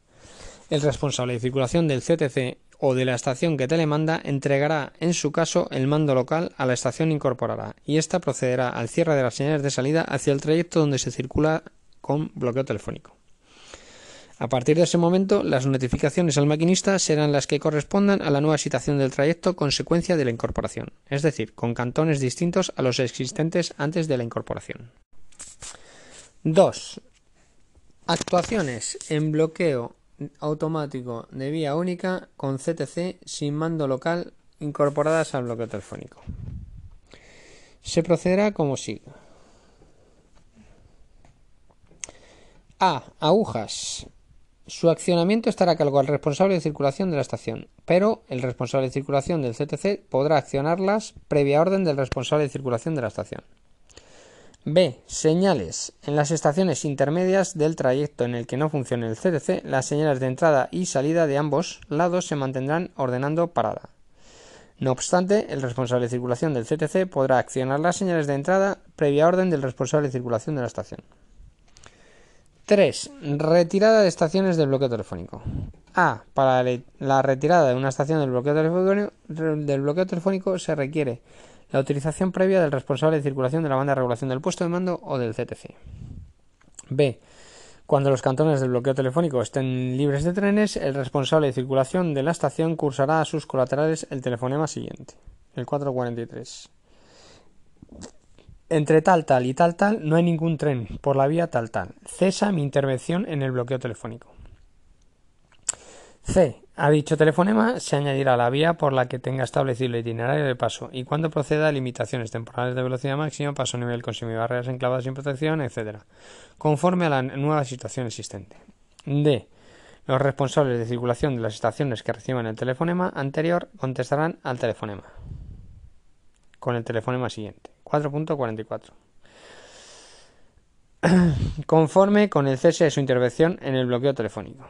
El responsable de circulación del CTC o de la estación que telemanda entregará en su caso el mando local a la estación incorporará y ésta procederá al cierre de las señales de salida hacia el trayecto donde se circula con bloqueo telefónico. A partir de ese momento, las notificaciones al maquinista serán las que correspondan a la nueva situación del trayecto consecuencia de la incorporación, es decir, con cantones distintos a los existentes antes de la incorporación. 2. Actuaciones en bloqueo automático de vía única con CTC sin mando local incorporadas al bloqueo telefónico. Se procederá como sigue. A. Agujas. Su accionamiento estará a cargo del responsable de circulación de la estación, pero el responsable de circulación del CTC podrá accionarlas previa orden del responsable de circulación de la estación. B. Señales. En las estaciones intermedias del trayecto en el que no funcione el CTC, las señales de entrada y salida de ambos lados se mantendrán ordenando parada. No obstante, el responsable de circulación del CTC podrá accionar las señales de entrada previa orden del responsable de circulación de la estación. 3. Retirada de estaciones del bloqueo telefónico. A. Para la retirada de una estación del bloqueo telefónico, del bloqueo telefónico se requiere la utilización previa del responsable de circulación de la banda de regulación del puesto de mando o del CTC. B. Cuando los cantones del bloqueo telefónico estén libres de trenes, el responsable de circulación de la estación cursará a sus colaterales el telefonema siguiente, el 443. Entre tal tal y tal tal no hay ningún tren por la vía tal tal. Cesa mi intervención en el bloqueo telefónico. C. A dicho telefonema se añadirá la vía por la que tenga establecido el itinerario de paso y cuando proceda a limitaciones temporales de velocidad máxima, paso nivel con barreras enclavadas sin protección, etc. Conforme a la nueva situación existente. D. Los responsables de circulación de las estaciones que reciban el telefonema anterior contestarán al telefonema con el telefonema siguiente. 4.44. [CLEARS THROAT] Conforme con el cese de su intervención en el bloqueo telefónico.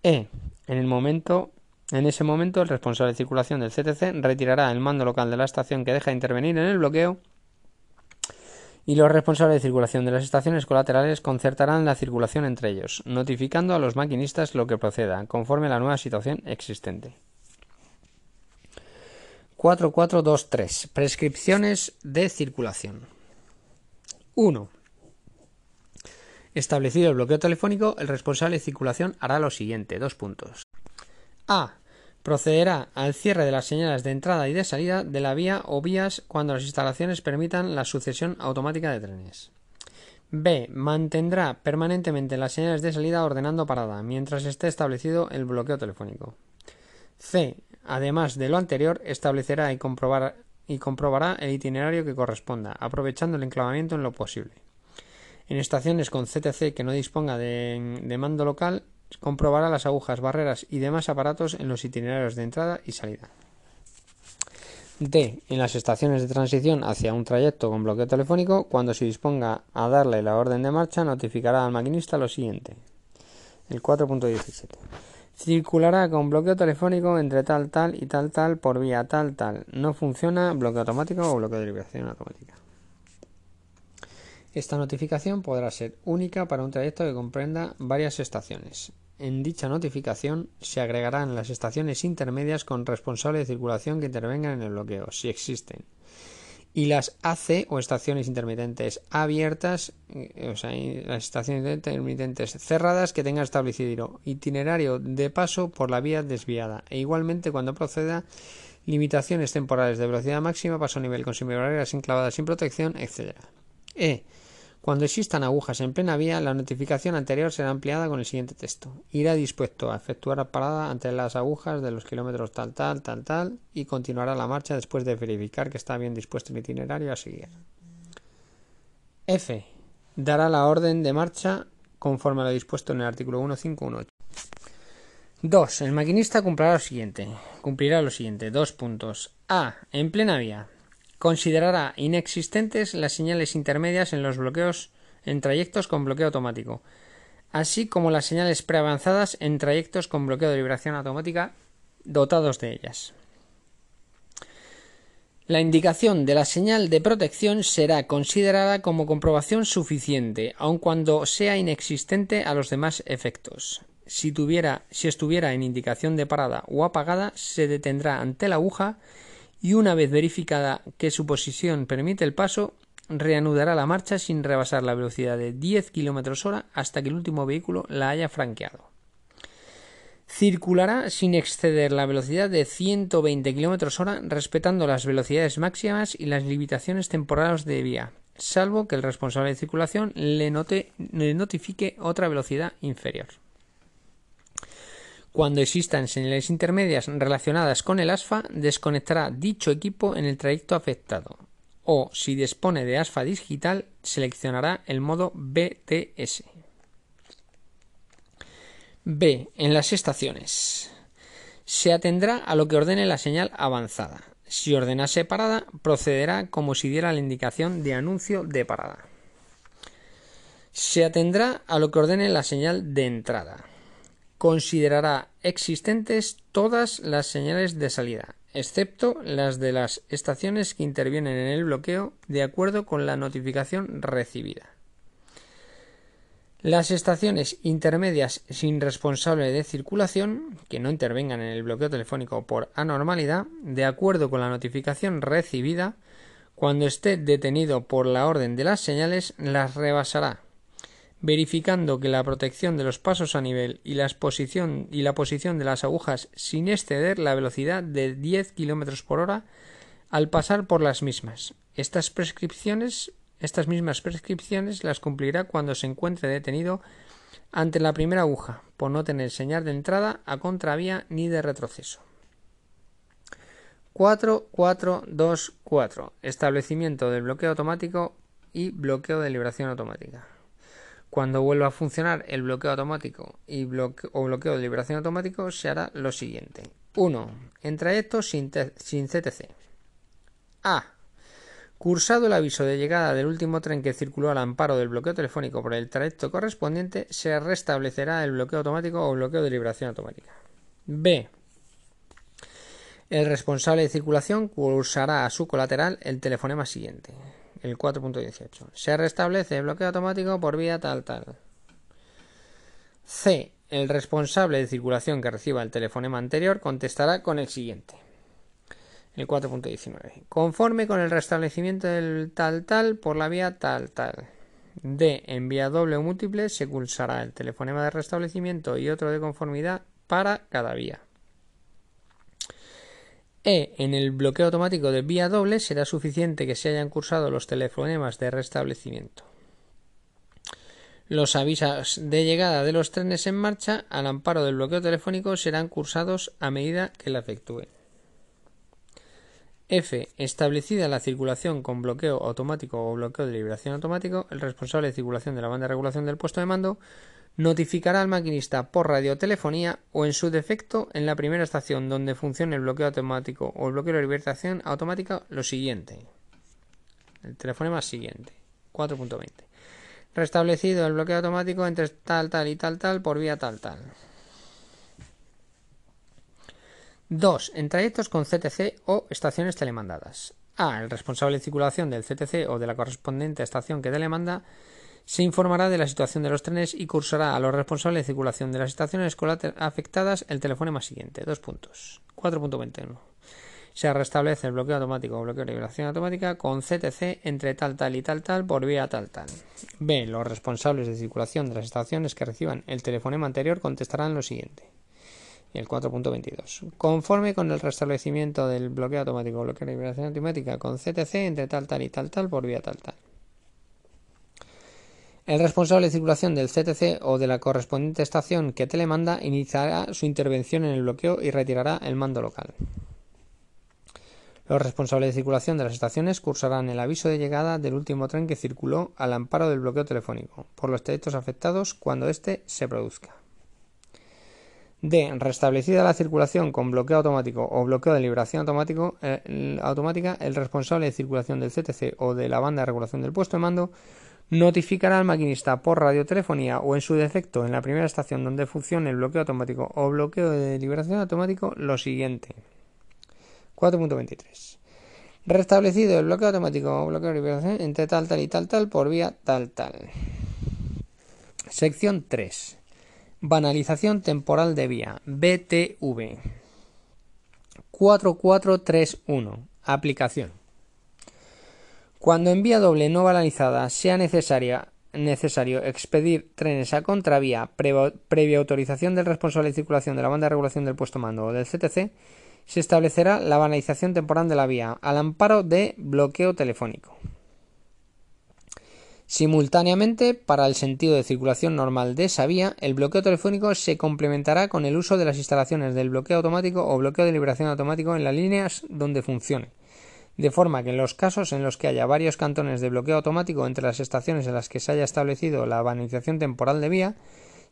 E. En el momento en ese momento, el responsable de circulación del CTC retirará el mando local de la estación que deja de intervenir en el bloqueo y los responsables de circulación de las estaciones colaterales concertarán la circulación entre ellos, notificando a los maquinistas lo que proceda, conforme a la nueva situación existente. 4423. Prescripciones de circulación. 1. Establecido el bloqueo telefónico, el responsable de circulación hará lo siguiente. Dos puntos. A. Procederá al cierre de las señales de entrada y de salida de la vía o vías cuando las instalaciones permitan la sucesión automática de trenes. B. Mantendrá permanentemente las señales de salida ordenando parada mientras esté establecido el bloqueo telefónico. C. Además de lo anterior, establecerá y, comprobará el itinerario que corresponda, aprovechando el enclavamiento en lo posible. En estaciones con CTC que no disponga de, mando local, comprobará las agujas, barreras y demás aparatos en los itinerarios de entrada y salida. D. En las estaciones de transición hacia un trayecto con bloqueo telefónico, cuando se disponga a darle la orden de marcha, notificará al maquinista lo siguiente. El 4.17. Circulará con bloqueo telefónico entre tal tal y tal tal por vía tal tal. No funciona bloqueo automático o bloqueo de liberación automática. Esta notificación podrá ser única para un trayecto que comprenda varias estaciones. En dicha notificación se agregarán las estaciones intermedias con responsable de circulación que intervengan en el bloqueo, si existen y las AC o estaciones intermitentes abiertas, eh, o sea, las estaciones intermitentes cerradas que tengan establecido itinerario de paso por la vía desviada e igualmente cuando proceda limitaciones temporales de velocidad máxima, paso a nivel con barreras enclavadas sin protección, etc. E. Cuando existan agujas en plena vía, la notificación anterior será ampliada con el siguiente texto. Irá dispuesto a efectuar parada ante las agujas de los kilómetros tal, tal, tal, tal y continuará la marcha después de verificar que está bien dispuesto el itinerario a seguir. F. Dará la orden de marcha conforme a lo dispuesto en el artículo 1518. 2. El maquinista cumplirá lo siguiente. Cumplirá lo siguiente. Dos puntos. A. En plena vía. Considerará inexistentes las señales intermedias en los bloqueos en trayectos con bloqueo automático, así como las señales preavanzadas en trayectos con bloqueo de liberación automática dotados de ellas. La indicación de la señal de protección será considerada como comprobación suficiente, aun cuando sea inexistente a los demás efectos. Si, tuviera, si estuviera en indicación de parada o apagada, se detendrá ante la aguja y una vez verificada que su posición permite el paso, reanudará la marcha sin rebasar la velocidad de 10 km hora hasta que el último vehículo la haya franqueado. Circulará sin exceder la velocidad de 120 km hora respetando las velocidades máximas y las limitaciones temporales de vía, salvo que el responsable de circulación le, le notifique otra velocidad inferior. Cuando existan señales intermedias relacionadas con el ASFA, desconectará dicho equipo en el trayecto afectado. O, si dispone de ASFA digital, seleccionará el modo BTS. B. En las estaciones. Se atendrá a lo que ordene la señal avanzada. Si ordenase parada, procederá como si diera la indicación de anuncio de parada. Se atendrá a lo que ordene la señal de entrada considerará existentes todas las señales de salida, excepto las de las estaciones que intervienen en el bloqueo de acuerdo con la notificación recibida. Las estaciones intermedias sin responsable de circulación, que no intervengan en el bloqueo telefónico por anormalidad, de acuerdo con la notificación recibida, cuando esté detenido por la orden de las señales, las rebasará verificando que la protección de los pasos a nivel y, la posición, y la posición de las agujas sin exceder la velocidad de 10 km por hora al pasar por las mismas. Estas prescripciones, estas mismas prescripciones las cumplirá cuando se encuentre detenido ante la primera aguja, por no tener señal de entrada a contravía ni de retroceso. 4424 Establecimiento del bloqueo automático y bloqueo de liberación automática. Cuando vuelva a funcionar el bloqueo automático y o bloqueo de liberación automático, se hará lo siguiente. 1. En trayectos sin, sin CTC. A. Cursado el aviso de llegada del último tren que circuló al amparo del bloqueo telefónico por el trayecto correspondiente, se restablecerá el bloqueo automático o bloqueo de liberación automática. B. El responsable de circulación cursará a su colateral el telefonema siguiente el 4.18. Se restablece el bloqueo automático por vía tal tal. C. El responsable de circulación que reciba el telefonema anterior contestará con el siguiente. El 4.19. Conforme con el restablecimiento del tal tal por la vía tal tal. D. En vía doble o múltiple se pulsará el telefonema de restablecimiento y otro de conformidad para cada vía. E. En el bloqueo automático de vía doble será suficiente que se hayan cursado los telefonemas de restablecimiento. Los avisos de llegada de los trenes en marcha al amparo del bloqueo telefónico serán cursados a medida que la efectúen. F. Establecida la circulación con bloqueo automático o bloqueo de liberación automático, el responsable de circulación de la banda de regulación del puesto de mando notificará al maquinista por radiotelefonía o en su defecto en la primera estación donde funcione el bloqueo automático o el bloqueo de liberación automática lo siguiente. El telefonema siguiente. 4.20. Restablecido el bloqueo automático entre tal, tal y tal, tal por vía tal, tal. 2. En trayectos con CTC o estaciones telemandadas. A. El responsable de circulación del CTC o de la correspondiente estación que telemanda se informará de la situación de los trenes y cursará a los responsables de circulación de las estaciones afectadas el teléfono siguiente. Dos puntos. 4.21. Se restablece el bloqueo automático o bloqueo de liberación automática con CTC entre tal tal y tal tal por vía tal tal. B. Los responsables de circulación de las estaciones que reciban el telefonema anterior contestarán lo siguiente. Y el 4.22. Conforme con el restablecimiento del bloqueo automático o bloqueo de liberación automática con CTC entre tal tal y tal tal por vía tal tal. El responsable de circulación del CTC o de la correspondiente estación que telemanda iniciará su intervención en el bloqueo y retirará el mando local. Los responsables de circulación de las estaciones cursarán el aviso de llegada del último tren que circuló al amparo del bloqueo telefónico por los trayectos afectados cuando éste se produzca. D. Restablecida la circulación con bloqueo automático o bloqueo de liberación eh, automática, el responsable de circulación del CTC o de la banda de regulación del puesto de mando notificará al maquinista por radiotelefonía o en su defecto en la primera estación donde funcione el bloqueo automático o bloqueo de liberación automático lo siguiente. 4.23. Restablecido el bloqueo automático o bloqueo de liberación entre tal, tal y tal, tal por vía tal, tal. Sección 3. Banalización temporal de vía. BTV. 4431. Aplicación. Cuando en vía doble no banalizada sea necesario expedir trenes a contravía previa autorización del responsable de circulación de la banda de regulación del puesto mando o del CTC, se establecerá la banalización temporal de la vía al amparo de bloqueo telefónico. Simultáneamente, para el sentido de circulación normal de esa vía, el bloqueo telefónico se complementará con el uso de las instalaciones del bloqueo automático o bloqueo de liberación automático en las líneas donde funcione, de forma que en los casos en los que haya varios cantones de bloqueo automático entre las estaciones en las que se haya establecido la banalización temporal de vía,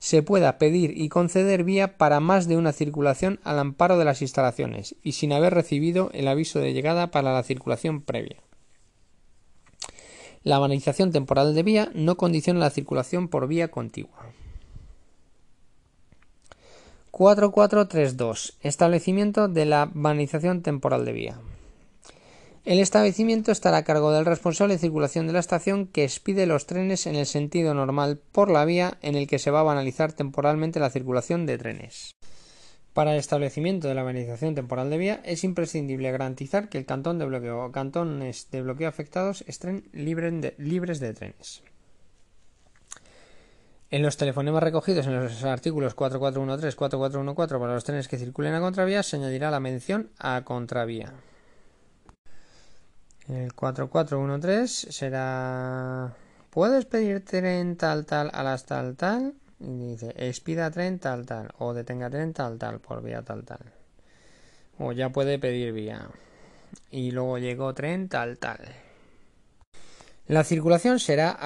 se pueda pedir y conceder vía para más de una circulación al amparo de las instalaciones y sin haber recibido el aviso de llegada para la circulación previa. La banalización temporal de vía no condiciona la circulación por vía contigua. 4432. Establecimiento de la banalización temporal de vía. El establecimiento estará a cargo del responsable de circulación de la estación que expide los trenes en el sentido normal por la vía en el que se va a banalizar temporalmente la circulación de trenes. Para el establecimiento de la banalización temporal de vía es imprescindible garantizar que el cantón de bloqueo o cantones de bloqueo afectados estén libres de trenes. En los telefonemas recogidos en los artículos 4413 y 4414 para los trenes que circulen a contravía se añadirá la mención a contravía. El 4413 será. ¿Puedes pedir tren tal tal a las tal tal? Y dice, expida tren tal tal. O detenga tren tal tal por vía tal tal. O ya puede pedir vía. Y luego llegó tren tal tal. La circulación será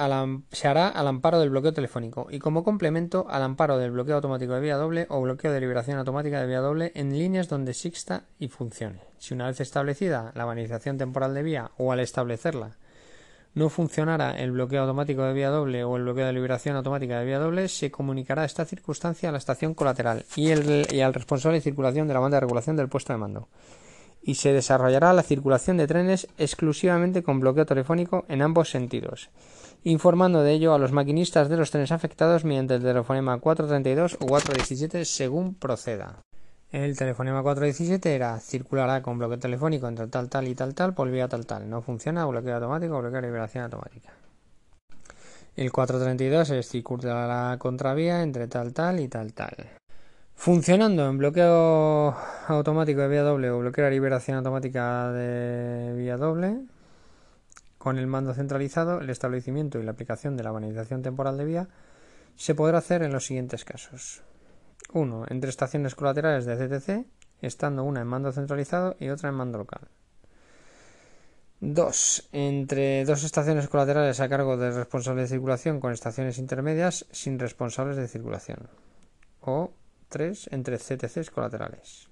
se hará al amparo del bloqueo telefónico y como complemento al amparo del bloqueo automático de vía doble o bloqueo de liberación automática de vía doble en líneas donde exista y funcione. Si una vez establecida la banalización temporal de vía o al establecerla no funcionara el bloqueo automático de vía doble o el bloqueo de liberación automática de vía doble, se comunicará esta circunstancia a la estación colateral y, y al responsable de circulación de la banda de regulación del puesto de mando y se desarrollará la circulación de trenes exclusivamente con bloqueo telefónico en ambos sentidos, informando de ello a los maquinistas de los trenes afectados mediante el telefonema 432 o 417 según proceda. El telefonema 417 era circulará con bloqueo telefónico entre tal tal y tal tal por vía tal tal. No funciona bloqueo automático o bloqueo de liberación automática. El 432 es circulará contravía entre tal tal y tal tal. Funcionando en bloqueo automático de vía doble o bloqueo de liberación automática de vía doble, con el mando centralizado, el establecimiento y la aplicación de la banalización temporal de vía se podrá hacer en los siguientes casos. 1. Entre estaciones colaterales de CTC, estando una en mando centralizado y otra en mando local. 2. Entre dos estaciones colaterales a cargo del responsable de circulación con estaciones intermedias sin responsables de circulación. O 3 entre CTCs colaterales.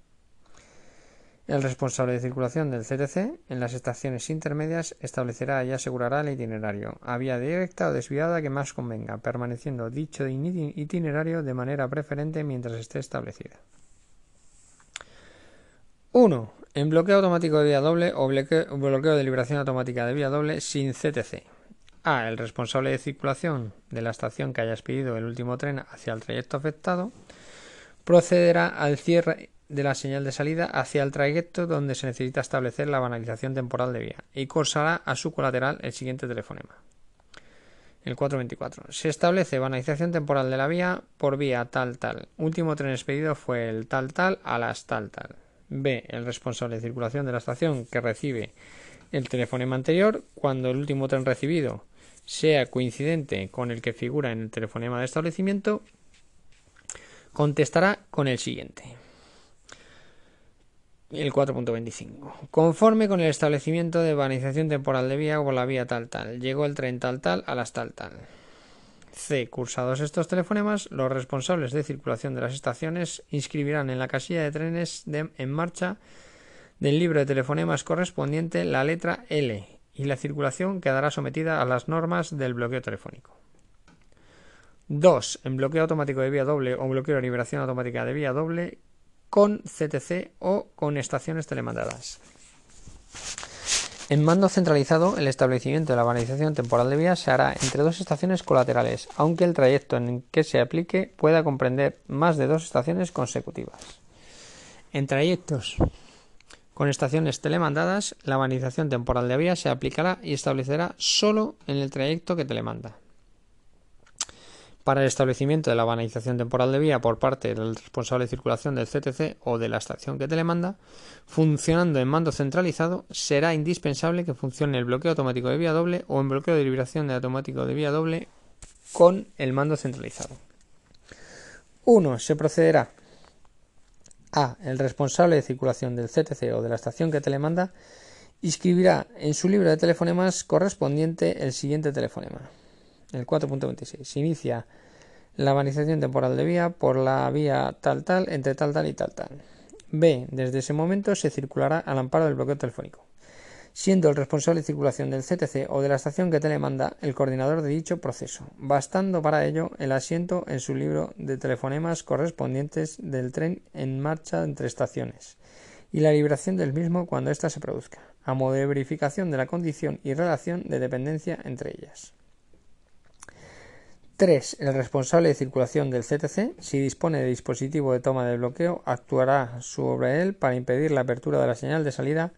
El responsable de circulación del CTC en las estaciones intermedias establecerá y asegurará el itinerario, a vía directa o desviada que más convenga, permaneciendo dicho itinerario de manera preferente mientras esté establecida. 1. En bloqueo automático de vía doble o bloqueo de liberación automática de vía doble sin CTC. A. El responsable de circulación de la estación que haya expedido el último tren hacia el trayecto afectado procederá al cierre de la señal de salida hacia el trayecto donde se necesita establecer la banalización temporal de vía y cursará a su colateral el siguiente telefonema. El 424. Se establece banalización temporal de la vía por vía tal tal. Último tren expedido fue el tal tal a las tal tal. B. El responsable de circulación de la estación que recibe el telefonema anterior cuando el último tren recibido sea coincidente con el que figura en el telefonema de establecimiento, contestará con el siguiente. El 4.25. Conforme con el establecimiento de banalización temporal de vía o la vía tal tal. Llegó el tren tal tal a las tal tal. C. Cursados estos telefonemas, los responsables de circulación de las estaciones inscribirán en la casilla de trenes en marcha del libro de telefonemas correspondiente la letra L y la circulación quedará sometida a las normas del bloqueo telefónico. 2. En bloqueo automático de vía doble o bloqueo de liberación automática de vía doble con CTC o con estaciones telemandadas. En mando centralizado, el establecimiento de la banalización temporal de vía se hará entre dos estaciones colaterales, aunque el trayecto en que se aplique pueda comprender más de dos estaciones consecutivas. En trayectos con estaciones telemandadas, la banalización temporal de vía se aplicará y establecerá solo en el trayecto que telemanda para el establecimiento de la banalización temporal de vía por parte del responsable de circulación del CTC o de la estación que telemanda, funcionando en mando centralizado, será indispensable que funcione el bloqueo automático de vía doble o en bloqueo de liberación de automático de vía doble con el mando centralizado. 1. Se procederá a. El responsable de circulación del CTC o de la estación que telemanda inscribirá en su libro de telefonemas correspondiente el siguiente telefonema el 4.26. Se inicia la banalización temporal de vía por la vía tal tal entre tal tal y tal tal. B. Desde ese momento se circulará al amparo del bloqueo telefónico, siendo el responsable de circulación del CTC o de la estación que telemanda el coordinador de dicho proceso, bastando para ello el asiento en su libro de telefonemas correspondientes del tren en marcha entre estaciones y la liberación del mismo cuando ésta se produzca, a modo de verificación de la condición y relación de dependencia entre ellas. 3. El responsable de circulación del CTC, si dispone de dispositivo de toma de bloqueo, actuará sobre él para impedir la apertura de la señal de salida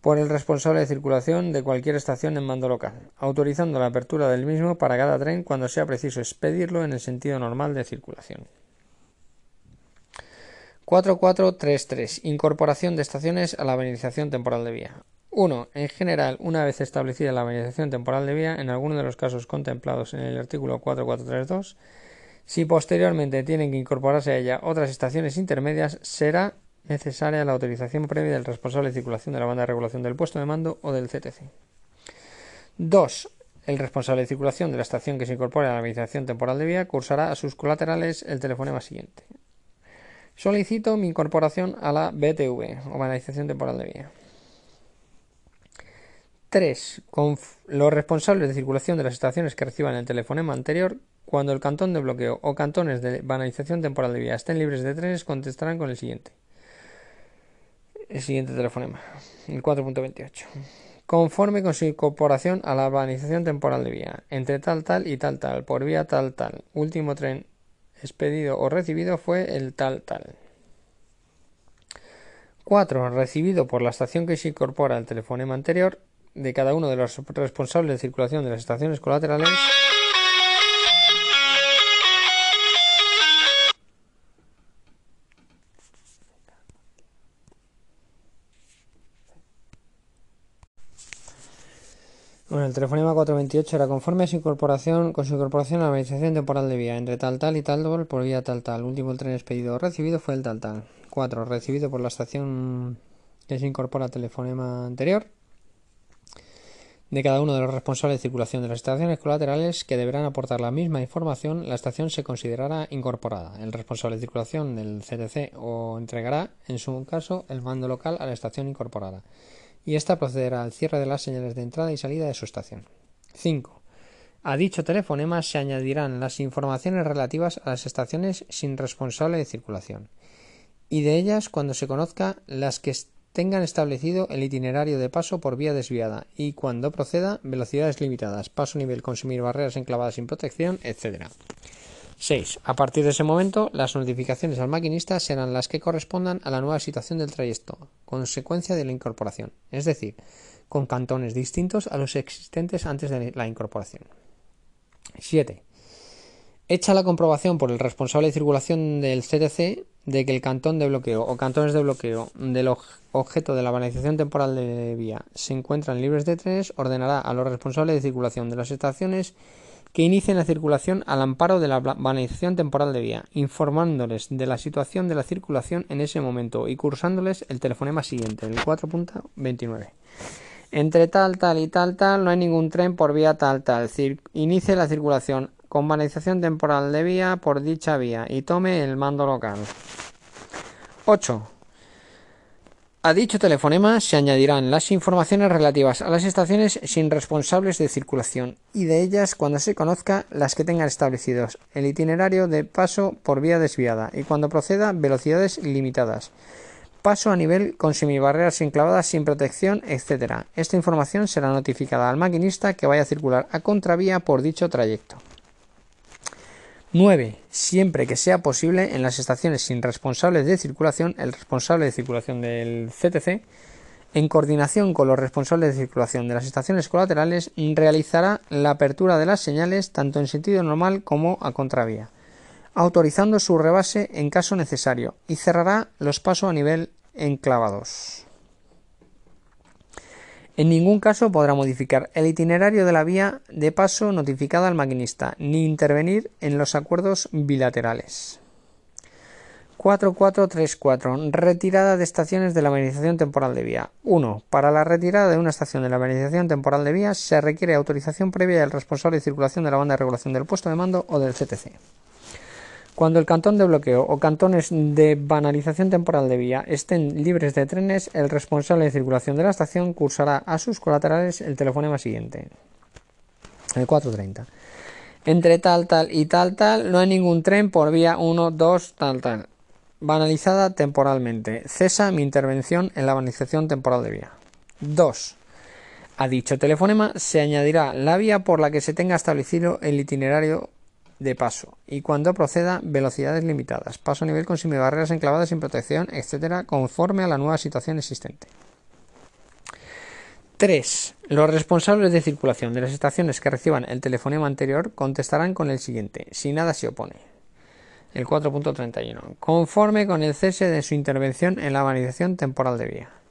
por el responsable de circulación de cualquier estación en mando local, autorizando la apertura del mismo para cada tren cuando sea preciso expedirlo en el sentido normal de circulación. 4433. Incorporación de estaciones a la benedización temporal de vía. 1. En general, una vez establecida la organización temporal de vía, en alguno de los casos contemplados en el artículo 4432, si posteriormente tienen que incorporarse a ella otras estaciones intermedias, será necesaria la autorización previa del responsable de circulación de la banda de regulación del puesto de mando o del CTC. 2. El responsable de circulación de la estación que se incorpore a la organización temporal de vía cursará a sus colaterales el telefonema siguiente. Solicito mi incorporación a la BTV, o banalización temporal de vía. 3. los responsables de circulación de las estaciones que reciban el telefonema anterior, cuando el cantón de bloqueo o cantones de banalización temporal de vía estén libres de trenes, contestarán con el siguiente. El siguiente telefonema, el 4.28. Conforme con su incorporación a la banalización temporal de vía, entre tal tal y tal tal, por vía tal tal, último tren expedido o recibido fue el tal tal. 4. Recibido por la estación que se incorpora al telefonema anterior, de cada uno de los responsables de circulación de las estaciones colaterales Bueno, el telefonema 428 era conforme a su incorporación, con su incorporación a la administración temporal de vía, entre tal tal y tal por vía tal tal. Último tren expedido recibido fue el tal tal. 4. Recibido por la estación que se incorpora al telefonema anterior de cada uno de los responsables de circulación de las estaciones colaterales que deberán aportar la misma información, la estación se considerará incorporada. El responsable de circulación del CTC o entregará, en su caso, el mando local a la estación incorporada, y ésta procederá al cierre de las señales de entrada y salida de su estación. 5. A dicho telefonema se añadirán las informaciones relativas a las estaciones sin responsable de circulación, y de ellas cuando se conozca las que tengan establecido el itinerario de paso por vía desviada y, cuando proceda, velocidades limitadas, paso nivel consumir barreras enclavadas sin protección, etc. 6. A partir de ese momento, las notificaciones al maquinista serán las que correspondan a la nueva situación del trayecto, consecuencia de la incorporación, es decir, con cantones distintos a los existentes antes de la incorporación. 7. Hecha la comprobación por el responsable de circulación del CTC de que el cantón de bloqueo o cantones de bloqueo del objeto de la banalización temporal de vía se encuentran libres de trenes, ordenará a los responsables de circulación de las estaciones que inicien la circulación al amparo de la banalización temporal de vía, informándoles de la situación de la circulación en ese momento y cursándoles el telefonema siguiente, el 4.29. Entre tal, tal y tal, tal, no hay ningún tren por vía tal, tal. inicie la circulación con banalización temporal de vía por dicha vía y tome el mando local. 8. A dicho telefonema se añadirán las informaciones relativas a las estaciones sin responsables de circulación y de ellas cuando se conozca las que tengan establecidos el itinerario de paso por vía desviada y cuando proceda velocidades limitadas. Paso a nivel con semibarreras enclavadas sin protección, etc. Esta información será notificada al maquinista que vaya a circular a contravía por dicho trayecto. 9. Siempre que sea posible, en las estaciones sin responsables de circulación, el responsable de circulación del CTC, en coordinación con los responsables de circulación de las estaciones colaterales, realizará la apertura de las señales tanto en sentido normal como a contravía, autorizando su rebase en caso necesario, y cerrará los pasos a nivel enclavados. En ningún caso podrá modificar el itinerario de la vía de paso notificada al maquinista, ni intervenir en los acuerdos bilaterales. 4434. Retirada de estaciones de la amenización temporal de vía. 1. Para la retirada de una estación de la amenización temporal de vía se requiere autorización previa del responsable de circulación de la banda de regulación del puesto de mando o del CTC. Cuando el cantón de bloqueo o cantones de banalización temporal de vía estén libres de trenes, el responsable de circulación de la estación cursará a sus colaterales el telefonema siguiente. El 430. Entre tal, tal y tal, tal, no hay ningún tren por vía 1, 2, tal, tal. Banalizada temporalmente. Cesa mi intervención en la banalización temporal de vía. 2. A dicho telefonema se añadirá la vía por la que se tenga establecido el itinerario de paso y cuando proceda velocidades limitadas, paso a nivel con barreras enclavadas sin protección, etcétera, conforme a la nueva situación existente. 3. Los responsables de circulación de las estaciones que reciban el telefonema anterior contestarán con el siguiente, si nada se opone. El 4.31. Conforme con el cese de su intervención en la validación temporal de vía.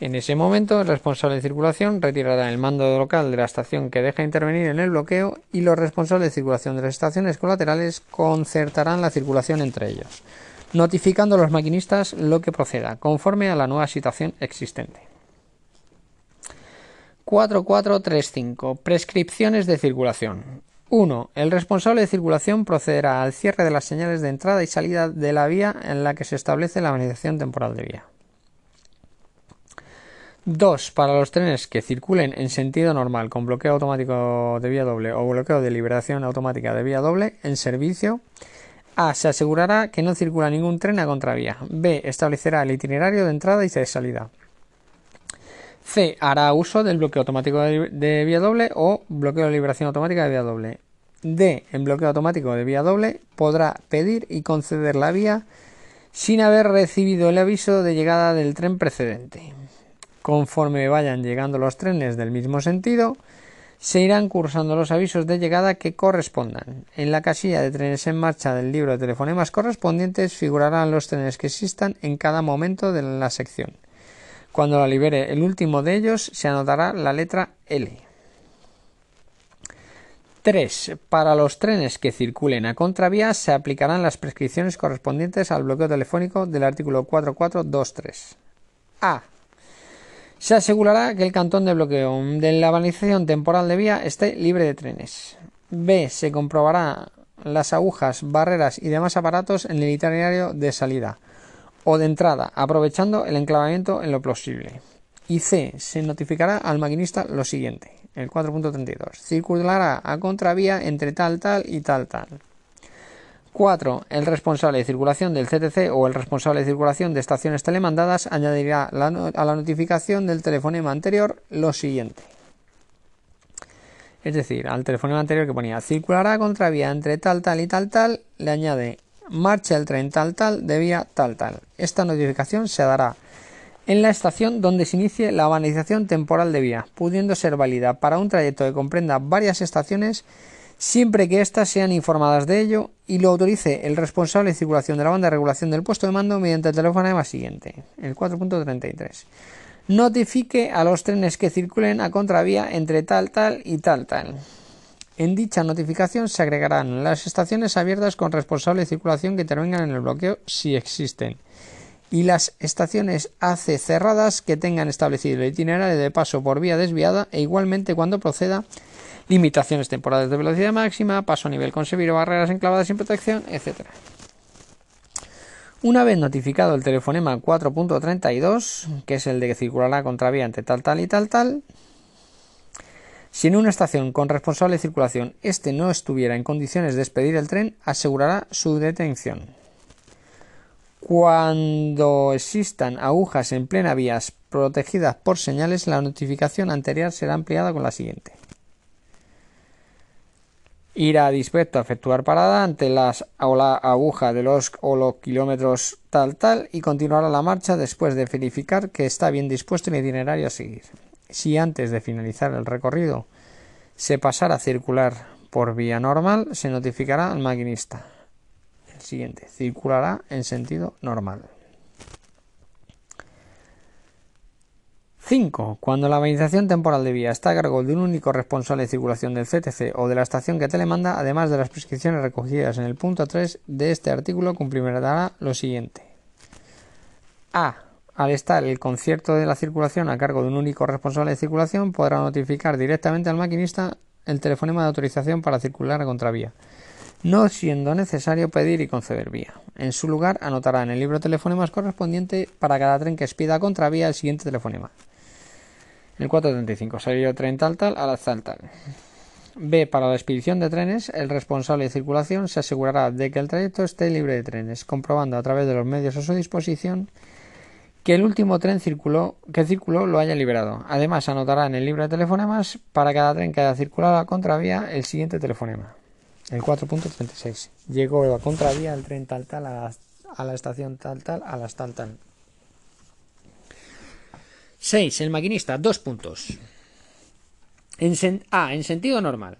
En ese momento, el responsable de circulación retirará el mando local de la estación que deja intervenir en el bloqueo y los responsables de circulación de las estaciones colaterales concertarán la circulación entre ellos, notificando a los maquinistas lo que proceda, conforme a la nueva situación existente. 4435. Prescripciones de circulación. 1. El responsable de circulación procederá al cierre de las señales de entrada y salida de la vía en la que se establece la organización temporal de vía. 2. Para los trenes que circulen en sentido normal con bloqueo automático de vía doble o bloqueo de liberación automática de vía doble en servicio. A. Se asegurará que no circula ningún tren a contravía. B. Establecerá el itinerario de entrada y de salida. C. Hará uso del bloqueo automático de vía doble o bloqueo de liberación automática de vía doble. D. En bloqueo automático de vía doble podrá pedir y conceder la vía sin haber recibido el aviso de llegada del tren precedente. Conforme vayan llegando los trenes del mismo sentido, se irán cursando los avisos de llegada que correspondan. En la casilla de trenes en marcha del libro de telefonemas correspondientes figurarán los trenes que existan en cada momento de la sección. Cuando la libere el último de ellos, se anotará la letra L. 3. Para los trenes que circulen a contravía se aplicarán las prescripciones correspondientes al bloqueo telefónico del artículo 4423. A. Se asegurará que el cantón de bloqueo de la balización temporal de vía esté libre de trenes. B. Se comprobará las agujas, barreras y demás aparatos en el itinerario de salida o de entrada, aprovechando el enclavamiento en lo posible. Y C. Se notificará al maquinista lo siguiente, el 4.32. Circulará a contravía entre tal, tal y tal, tal. 4. El responsable de circulación del CTC o el responsable de circulación de estaciones telemandadas añadirá a la notificación del telefonema anterior lo siguiente. Es decir, al telefonema anterior que ponía circulará contravía entre tal, tal y tal, tal, le añade marcha el tren tal, tal, de vía tal, tal. Esta notificación se dará en la estación donde se inicie la banalización temporal de vía, pudiendo ser válida para un trayecto que comprenda varias estaciones siempre que éstas sean informadas de ello y lo autorice el responsable de circulación de la banda de regulación del puesto de mando mediante el teléfono siguiente, el 4.33. Notifique a los trenes que circulen a contravía entre tal, tal y tal, tal. En dicha notificación se agregarán las estaciones abiertas con responsable de circulación que intervengan en el bloqueo si existen y las estaciones AC cerradas que tengan establecido el itinerario de paso por vía desviada e igualmente cuando proceda limitaciones temporales de velocidad máxima, paso a nivel con severo, barreras enclavadas sin protección, etc. Una vez notificado el telefonema 4.32, que es el de que circulará contravía entre tal, tal y tal, tal, si en una estación con responsable de circulación este no estuviera en condiciones de expedir el tren, asegurará su detención. Cuando existan agujas en plena vías protegidas por señales, la notificación anterior será ampliada con la siguiente irá dispuesto a efectuar parada ante las o la aguja de los o los kilómetros tal tal y continuará la marcha después de verificar que está bien dispuesto el itinerario a seguir. Si antes de finalizar el recorrido se pasara a circular por vía normal, se notificará al maquinista. El siguiente circulará en sentido normal. 5. Cuando la organización temporal de vía está a cargo de un único responsable de circulación del CTC o de la estación que telemanda, además de las prescripciones recogidas en el punto 3 de este artículo, cumplirá lo siguiente. A. Al estar el concierto de la circulación a cargo de un único responsable de circulación, podrá notificar directamente al maquinista el telefonema de autorización para circular a contravía, no siendo necesario pedir y conceder vía. En su lugar, anotará en el libro telefonemas correspondiente para cada tren que expida contravía el siguiente telefonema. El 435. Salió tren tal tal a la tal tal. B. Para la expedición de trenes, el responsable de circulación se asegurará de que el trayecto esté libre de trenes, comprobando a través de los medios a su disposición que el último tren circuló, que circuló lo haya liberado. Además, anotará en el libro de telefonemas para cada tren que haya circulado a contravía el siguiente telefonema. El 4.36. Llegó a contravía el tren tal tal a a la estación tal tal a las tal tal. 6. El maquinista. Dos puntos. A. En sentido normal.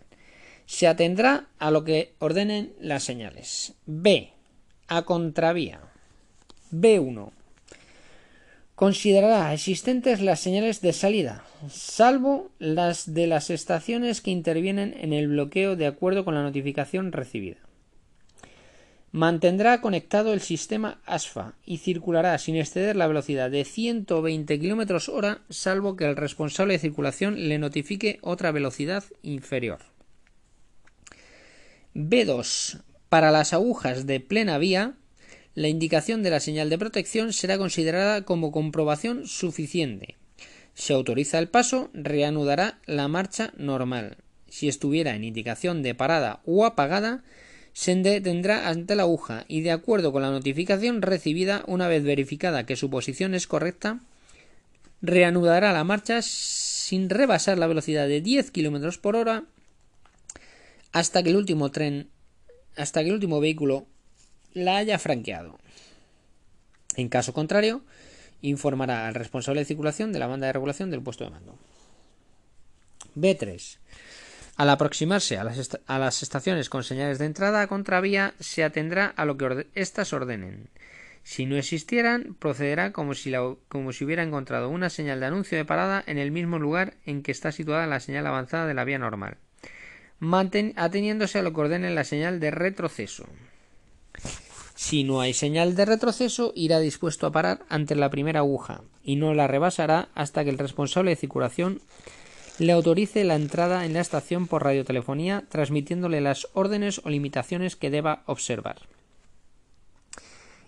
Se atendrá a lo que ordenen las señales. B. A contravía. B1. Considerará existentes las señales de salida, salvo las de las estaciones que intervienen en el bloqueo de acuerdo con la notificación recibida. Mantendrá conectado el sistema ASFA y circulará sin exceder la velocidad de 120 km hora, salvo que el responsable de circulación le notifique otra velocidad inferior. B2. Para las agujas de plena vía, la indicación de la señal de protección será considerada como comprobación suficiente. Si autoriza el paso, reanudará la marcha normal. Si estuviera en indicación de parada o apagada, se detendrá ante la aguja y de acuerdo con la notificación recibida una vez verificada que su posición es correcta, reanudará la marcha sin rebasar la velocidad de 10 km por hora hasta que el último tren, hasta que el último vehículo la haya franqueado. En caso contrario, informará al responsable de circulación de la banda de regulación del puesto de mando. B3. Al aproximarse a las, estaciones con señales de entrada a contravía, se atendrá a lo que éstas ordenen. Si no existieran, procederá como si, como si hubiera encontrado una señal de anuncio de parada en el mismo lugar en que está situada la señal avanzada de la vía normal, ateniéndose a lo que ordene la señal de retroceso. Si no hay señal de retroceso, irá dispuesto a parar ante la primera aguja y no la rebasará hasta que el responsable de circulación le autorice la entrada en la estación por radiotelefonía, transmitiéndole las órdenes o limitaciones que deba observar.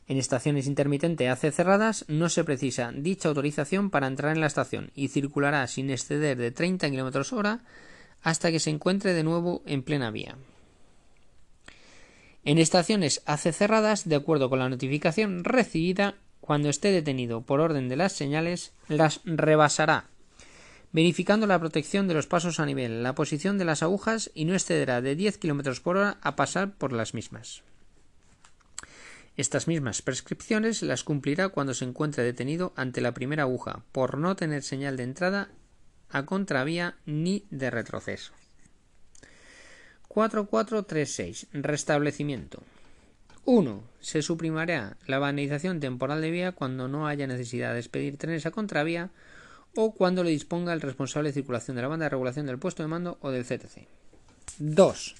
En estaciones intermitente AC cerradas no se precisa dicha autorización para entrar en la estación y circulará sin exceder de 30 km hora hasta que se encuentre de nuevo en plena vía. En estaciones AC cerradas, de acuerdo con la notificación recibida, cuando esté detenido por orden de las señales, las rebasará verificando la protección de los pasos a nivel, la posición de las agujas y no excederá de 10 km por hora a pasar por las mismas. Estas mismas prescripciones las cumplirá cuando se encuentre detenido ante la primera aguja, por no tener señal de entrada a contravía ni de retroceso. 4436. Restablecimiento. 1. Se suprimirá la banalización temporal de vía cuando no haya necesidad de expedir trenes a contravía o cuando le disponga el responsable de circulación de la banda de regulación del puesto de mando o del CTC. 2.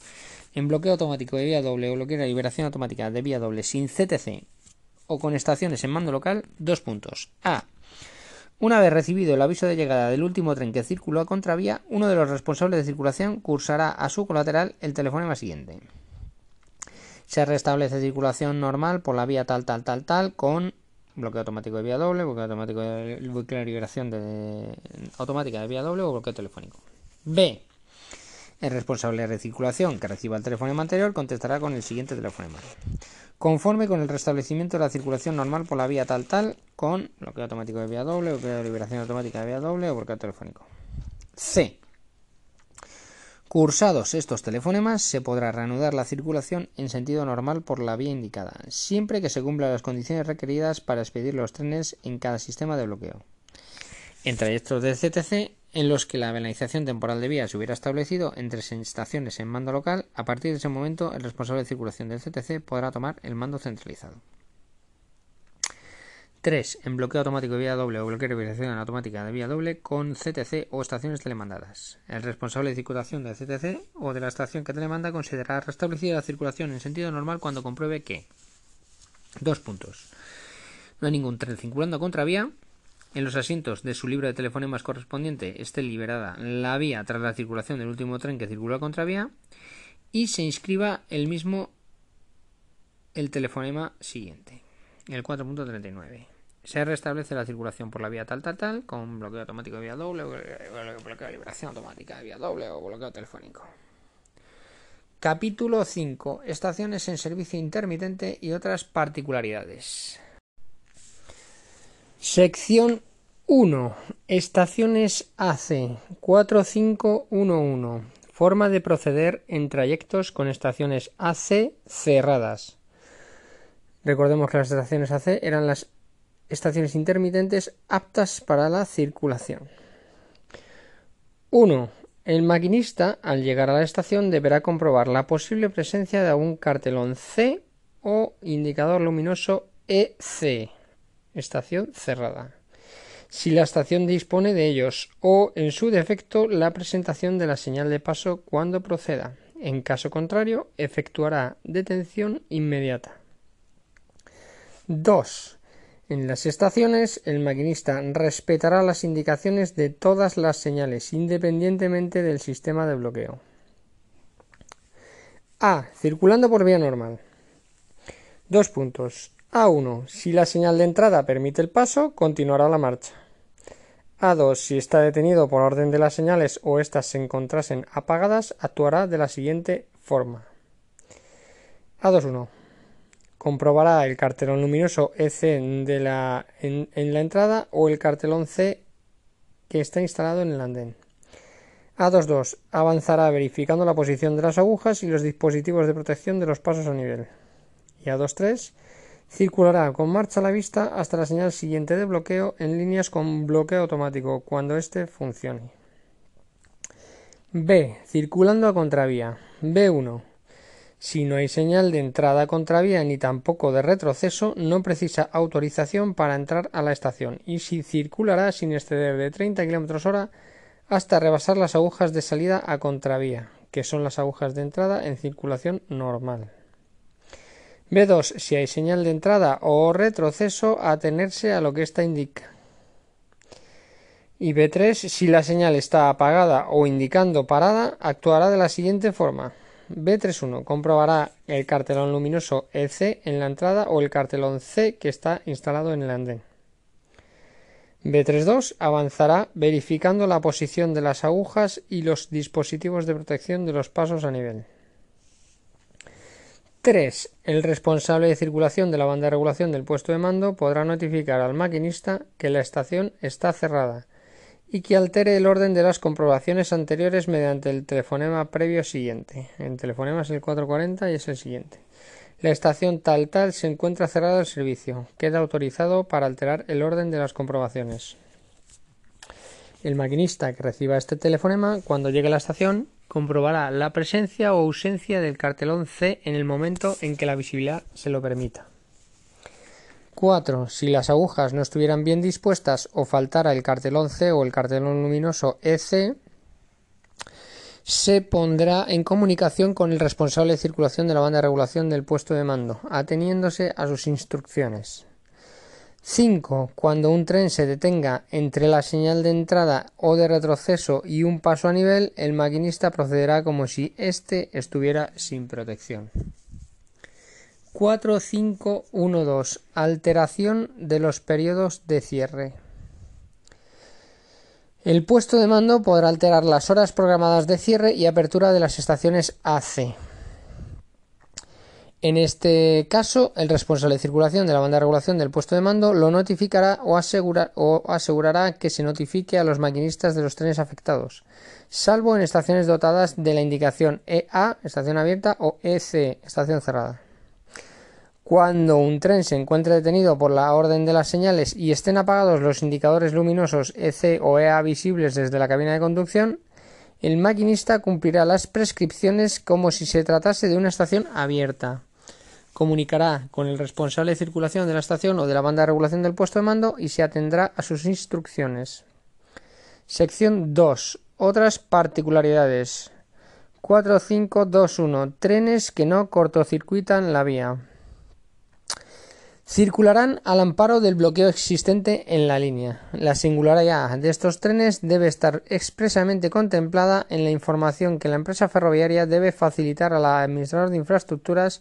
En bloqueo automático de vía doble o bloqueo de liberación automática de vía doble sin CTC o con estaciones en mando local, dos puntos. A. Una vez recibido el aviso de llegada del último tren que circuló a contravía, uno de los responsables de circulación cursará a su colateral el teléfono siguiente. Se restablece circulación normal por la vía tal, tal, tal, tal, con bloqueo automático de vía doble, bloqueo automático de, liberación de, automática de vía doble o bloqueo telefónico. B. El responsable de circulación que reciba el teléfono anterior contestará con el siguiente teléfono conforme con el restablecimiento de la circulación normal por la vía tal tal con bloqueo automático de vía doble, bloqueo de liberación automática de vía doble o bloqueo telefónico. C. Cursados estos telefonemas, se podrá reanudar la circulación en sentido normal por la vía indicada, siempre que se cumplan las condiciones requeridas para expedir los trenes en cada sistema de bloqueo. En trayectos de CTC, en los que la penalización temporal de vía se hubiera establecido entre estaciones en mando local, a partir de ese momento el responsable de circulación del CTC podrá tomar el mando centralizado. 3. En bloqueo automático de vía doble o bloqueo de liberación automática de vía doble con CTC o estaciones telemandadas. El responsable de circulación del CTC o de la estación que telemanda considerará restablecida la circulación en sentido normal cuando compruebe que. Dos puntos. No hay ningún tren circulando contravía en los asientos de su libro de telefonemas correspondiente esté liberada la vía tras la circulación del último tren que circula a contravía y se inscriba el mismo el telefonema siguiente, el 4.39. Se restablece la circulación por la vía tal tal tal con bloqueo automático de vía doble, bloqueo de liberación automática de vía doble o bloqueo telefónico. Capítulo 5. Estaciones en servicio intermitente y otras particularidades. Sección 1. Estaciones AC 4511. Forma de proceder en trayectos con estaciones AC cerradas. Recordemos que las estaciones AC eran las estaciones intermitentes aptas para la circulación. 1. El maquinista, al llegar a la estación, deberá comprobar la posible presencia de algún cartelón C o indicador luminoso EC estación cerrada. Si la estación dispone de ellos o, en su defecto, la presentación de la señal de paso cuando proceda. En caso contrario, efectuará detención inmediata. 2. En las estaciones, el maquinista respetará las indicaciones de todas las señales, independientemente del sistema de bloqueo. A. Circulando por vía normal. Dos puntos. A1. Si la señal de entrada permite el paso, continuará la marcha. A2. Si está detenido por orden de las señales o éstas se encontrasen apagadas, actuará de la siguiente forma. A2.1. Comprobará el cartelón luminoso EC de la, en, la entrada o el cartelón C que está instalado en el andén. A2.2. Avanzará verificando la posición de las agujas y los dispositivos de protección de los pasos a nivel. Y A2.3 Circulará con marcha a la vista hasta la señal siguiente de bloqueo en líneas con bloqueo automático cuando éste funcione. B. Circulando a contravía. B1. Si no hay señal de entrada contravía ni tampoco de retroceso, no precisa autorización para entrar a la estación y si circulará sin exceder de 30 km hora hasta rebasar las agujas de salida a contravía, que son las agujas de entrada en circulación normal. B2. Si hay señal de entrada o retroceso, atenerse a lo que ésta indica. Y B3. Si la señal está apagada o indicando parada, actuará de la siguiente forma. B31. Comprobará el cartelón luminoso EC en la entrada o el cartelón C que está instalado en el andén. B32 avanzará verificando la posición de las agujas y los dispositivos de protección de los pasos a nivel. 3. El responsable de circulación de la banda de regulación del puesto de mando podrá notificar al maquinista que la estación está cerrada y que altere el orden de las comprobaciones anteriores mediante el telefonema previo siguiente. El telefonema es el 440 y es el siguiente. La estación tal tal se encuentra cerrada al servicio. Queda autorizado para alterar el orden de las comprobaciones. El maquinista que reciba este telefonema, cuando llegue a la estación, comprobará la presencia o ausencia del cartelón C en el momento en que la visibilidad se lo permita. 4. Si las agujas no estuvieran bien dispuestas o faltara el cartelón C o el cartelón luminoso EC, se pondrá en comunicación con el responsable de circulación de la banda de regulación del puesto de mando, ateniéndose a sus instrucciones. 5. Cuando un tren se detenga entre la señal de entrada o de retroceso y un paso a nivel, el maquinista procederá como si éste estuviera sin protección. 4512. Alteración de los periodos de cierre. El puesto de mando podrá alterar las horas programadas de cierre y apertura de las estaciones AC. En este caso, el responsable de circulación de la banda de regulación del puesto de mando lo notificará o, o, asegurará que se notifique a los maquinistas de los trenes afectados, salvo en estaciones dotadas de la indicación EA, estación abierta, o EC, estación cerrada. Cuando un tren se encuentre detenido por la orden de las señales y estén apagados los indicadores luminosos EC o EA visibles desde la cabina de conducción, el maquinista cumplirá las prescripciones como si se tratase de una estación abierta. Comunicará con el responsable de circulación de la estación o de la banda de regulación del puesto de mando y se atendrá a sus instrucciones. Sección 2. Otras particularidades. 4521. Trenes que no cortocircuitan la vía. Circularán al amparo del bloqueo existente en la línea. La singularidad de estos trenes debe estar expresamente contemplada en la información que la empresa ferroviaria debe facilitar al administrador de infraestructuras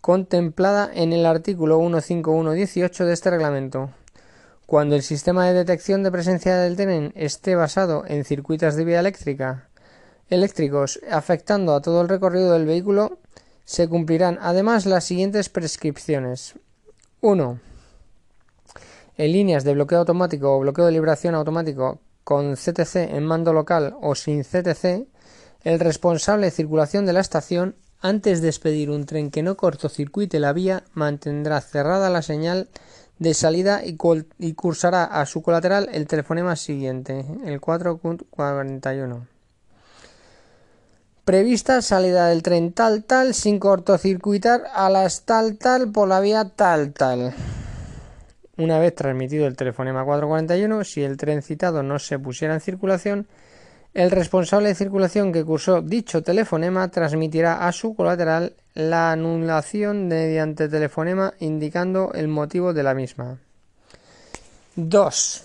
contemplada en el artículo 15118 de este reglamento. Cuando el sistema de detección de presencia del tren esté basado en circuitos de vía eléctrica eléctricos afectando a todo el recorrido del vehículo, se cumplirán además las siguientes prescripciones. 1. En líneas de bloqueo automático o bloqueo de liberación automático con CTC en mando local o sin CTC, el responsable de circulación de la estación, antes de expedir un tren que no cortocircuite la vía, mantendrá cerrada la señal de salida y, y cursará a su colateral el telefonema siguiente, el 441 prevista salida del tren tal tal sin cortocircuitar a las tal tal por la vía tal tal. Una vez transmitido el telefonema 441, si el tren citado no se pusiera en circulación, el responsable de circulación que cursó dicho telefonema transmitirá a su colateral la anulación mediante telefonema indicando el motivo de la misma. 2.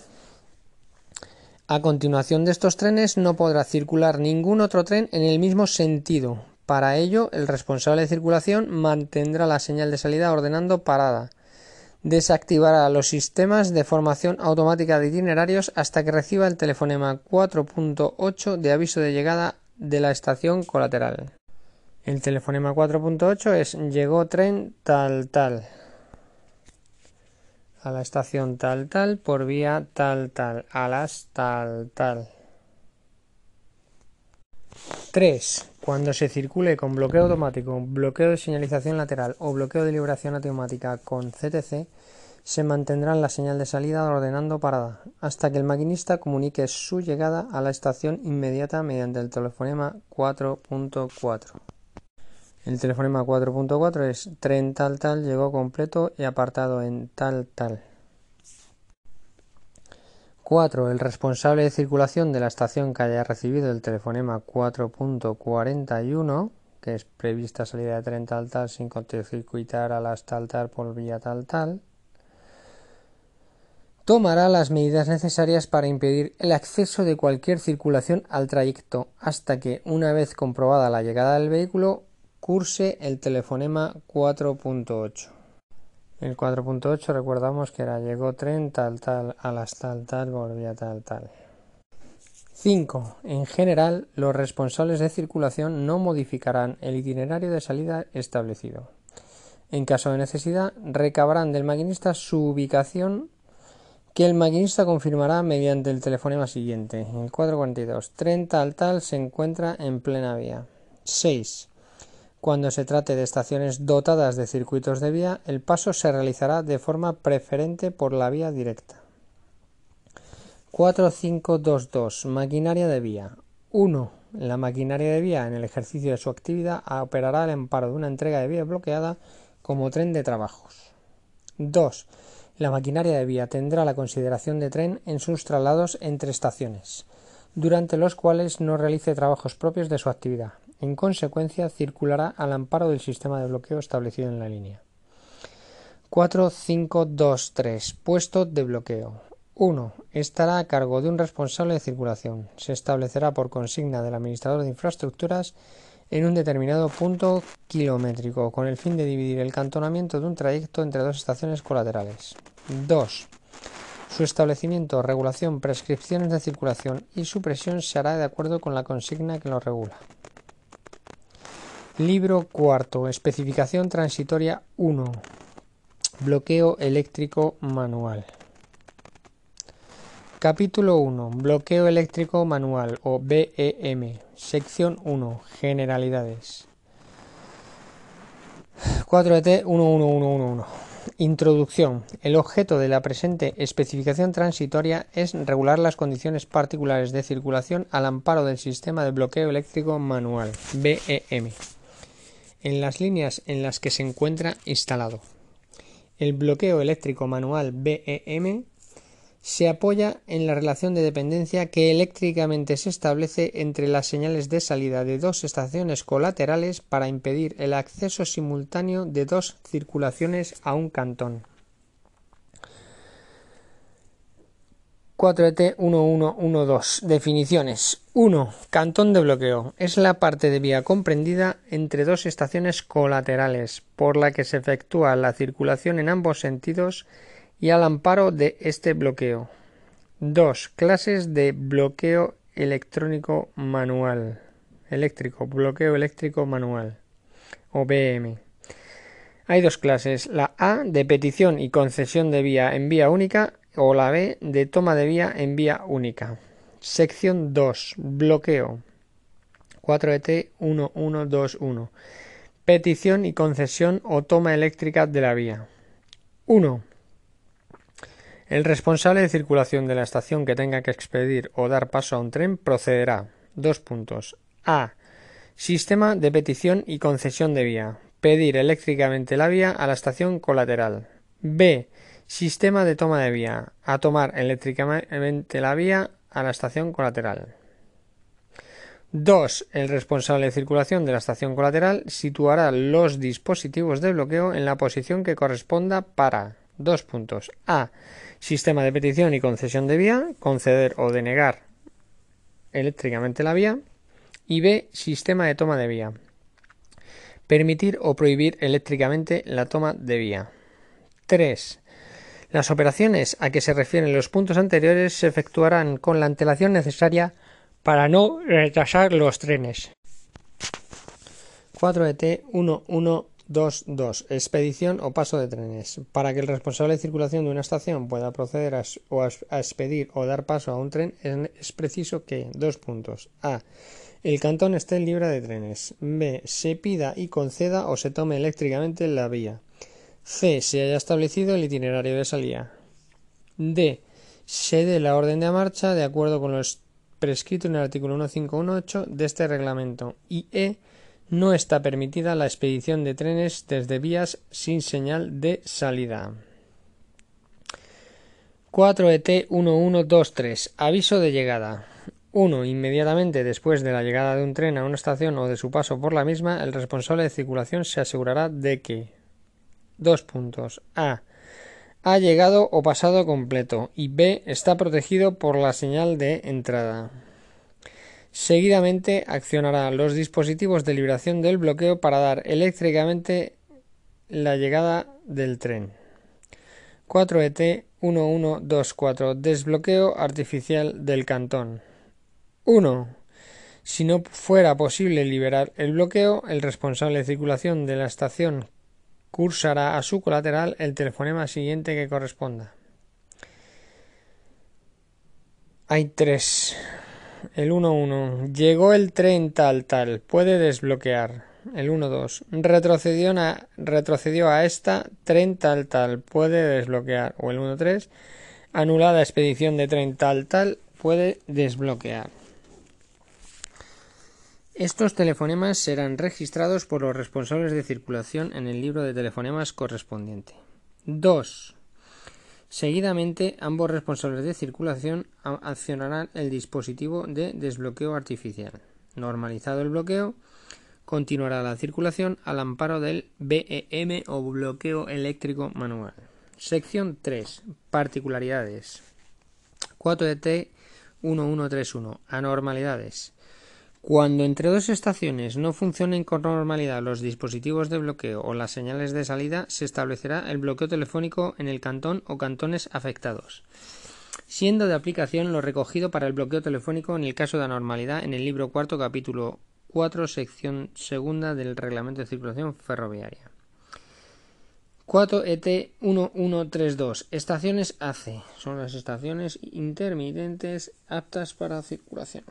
A continuación de estos trenes no podrá circular ningún otro tren en el mismo sentido. Para ello, el responsable de circulación mantendrá la señal de salida ordenando parada. Desactivará los sistemas de formación automática de itinerarios hasta que reciba el telefonema 4.8 de aviso de llegada de la estación colateral. El telefonema 4.8 es llegó tren tal tal a la estación tal tal por vía tal tal a las tal tal. 3. Cuando se circule con bloqueo automático, bloqueo de señalización lateral o bloqueo de liberación automática con CTC, se mantendrá la señal de salida ordenando parada hasta que el maquinista comunique su llegada a la estación inmediata mediante el telefonema 4.4. El telefonema 4.4 es tren tal tal llegó completo y apartado en tal tal. 4. El responsable de circulación de la estación que haya recibido el telefonema 4.41, que es prevista salida de tren tal tal sin cortocircuitar a las tal tal por vía tal tal, tomará las medidas necesarias para impedir el acceso de cualquier circulación al trayecto hasta que, una vez comprobada la llegada del vehículo, curse el telefonema 4.8. El 4.8 recordamos que era llegó tren tal tal a las tal tal volvía tal tal. 5. En general, los responsables de circulación no modificarán el itinerario de salida establecido. En caso de necesidad, recabarán del maquinista su ubicación que el maquinista confirmará mediante el telefonema siguiente. El 442. Tren tal tal se encuentra en plena vía. 6. Cuando se trate de estaciones dotadas de circuitos de vía, el paso se realizará de forma preferente por la vía directa. 4522. Maquinaria de vía. 1. La maquinaria de vía en el ejercicio de su actividad operará el amparo de una entrega de vía bloqueada como tren de trabajos. 2. La maquinaria de vía tendrá la consideración de tren en sus traslados entre estaciones, durante los cuales no realice trabajos propios de su actividad. En consecuencia, circulará al amparo del sistema de bloqueo establecido en la línea. 4523. Puesto de bloqueo. 1. Estará a cargo de un responsable de circulación. Se establecerá por consigna del administrador de infraestructuras en un determinado punto kilométrico, con el fin de dividir el cantonamiento de un trayecto entre dos estaciones colaterales. 2. Su establecimiento, regulación, prescripciones de circulación y supresión se hará de acuerdo con la consigna que lo regula. Libro cuarto. Especificación transitoria 1. Bloqueo eléctrico manual. Capítulo 1. Bloqueo eléctrico manual o BEM. Sección 1. Generalidades. 4ET 11111. Introducción. El objeto de la presente especificación transitoria es regular las condiciones particulares de circulación al amparo del sistema de bloqueo eléctrico manual BEM en las líneas en las que se encuentra instalado. El bloqueo eléctrico manual BEM se apoya en la relación de dependencia que eléctricamente se establece entre las señales de salida de dos estaciones colaterales para impedir el acceso simultáneo de dos circulaciones a un cantón. 4ET1112. Definiciones. 1. Cantón de bloqueo. Es la parte de vía comprendida entre dos estaciones colaterales, por la que se efectúa la circulación en ambos sentidos y al amparo de este bloqueo. 2. Clases de bloqueo electrónico manual. Eléctrico, bloqueo eléctrico manual. O BM. Hay dos clases, la A de petición y concesión de vía en vía única o la B de toma de vía en vía única. Sección 2. Bloqueo. 4ET 1121. Petición y concesión o toma eléctrica de la vía. 1. El responsable de circulación de la estación que tenga que expedir o dar paso a un tren procederá. Dos puntos. A. Sistema de petición y concesión de vía. Pedir eléctricamente la vía a la estación colateral. B. Sistema de toma de vía. A tomar eléctricamente la vía a la estación colateral. 2. El responsable de circulación de la estación colateral situará los dispositivos de bloqueo en la posición que corresponda para. Dos puntos. A. Sistema de petición y concesión de vía. Conceder o denegar eléctricamente la vía. Y B. Sistema de toma de vía. Permitir o prohibir eléctricamente la toma de vía. 3. Las operaciones a que se refieren los puntos anteriores se efectuarán con la antelación necesaria para no retrasar los trenes. 4ET 1122. Expedición o paso de trenes. Para que el responsable de circulación de una estación pueda proceder a, a expedir o dar paso a un tren es preciso que dos puntos. A. El cantón esté libre de trenes. B. Se pida y conceda o se tome eléctricamente la vía. C. Se haya establecido el itinerario de salida. D. Se dé la orden de marcha de acuerdo con lo prescrito en el artículo 1518 de este reglamento. Y E. No está permitida la expedición de trenes desde vías sin señal de salida. 4ET 1123. Aviso de llegada. 1. Inmediatamente después de la llegada de un tren a una estación o de su paso por la misma, el responsable de circulación se asegurará de que Dos puntos. A. Ha llegado o pasado completo y B. Está protegido por la señal de entrada. Seguidamente accionará los dispositivos de liberación del bloqueo para dar eléctricamente la llegada del tren. 4ET 1124 Desbloqueo artificial del cantón. 1. Si no fuera posible liberar el bloqueo, el responsable de circulación de la estación cursará a su colateral el telefonema siguiente que corresponda. Hay tres. El 1-1. Llegó el tren tal tal. Puede desbloquear. El 1-2. Retrocedió, retrocedió a esta. Tren tal tal. Puede desbloquear. O el 1-3. Anulada expedición de tren tal tal. Puede desbloquear. Estos telefonemas serán registrados por los responsables de circulación en el libro de telefonemas correspondiente. 2. Seguidamente, ambos responsables de circulación accionarán el dispositivo de desbloqueo artificial. Normalizado el bloqueo, continuará la circulación al amparo del BEM o bloqueo eléctrico manual. Sección 3. Particularidades. 4DT 1131. Anormalidades. Cuando entre dos estaciones no funcionen con normalidad los dispositivos de bloqueo o las señales de salida, se establecerá el bloqueo telefónico en el cantón o cantones afectados, siendo de aplicación lo recogido para el bloqueo telefónico en el caso de anormalidad en el libro cuarto capítulo 4 sección segunda del reglamento de circulación ferroviaria. 4 ET 1132 estaciones AC son las estaciones intermitentes aptas para circulación.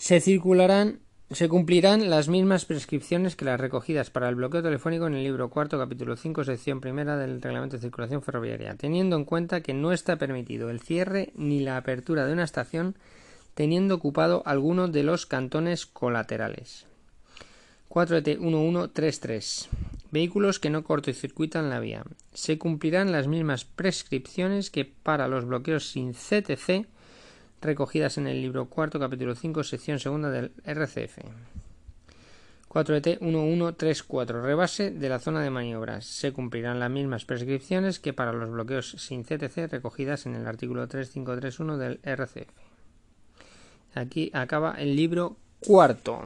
Se circularán, se cumplirán las mismas prescripciones que las recogidas para el bloqueo telefónico en el libro cuarto, capítulo 5, sección primera del Reglamento de Circulación Ferroviaria, teniendo en cuenta que no está permitido el cierre ni la apertura de una estación teniendo ocupado alguno de los cantones colaterales. 4ET1133 Vehículos que no cortocircuitan la vía. Se cumplirán las mismas prescripciones que para los bloqueos sin CTC recogidas en el libro cuarto, capítulo 5, sección segunda del RCF. 4ET 1134. Rebase de la zona de maniobras. Se cumplirán las mismas prescripciones que para los bloqueos sin CTC recogidas en el artículo 3531 del RCF. Aquí acaba el libro cuarto.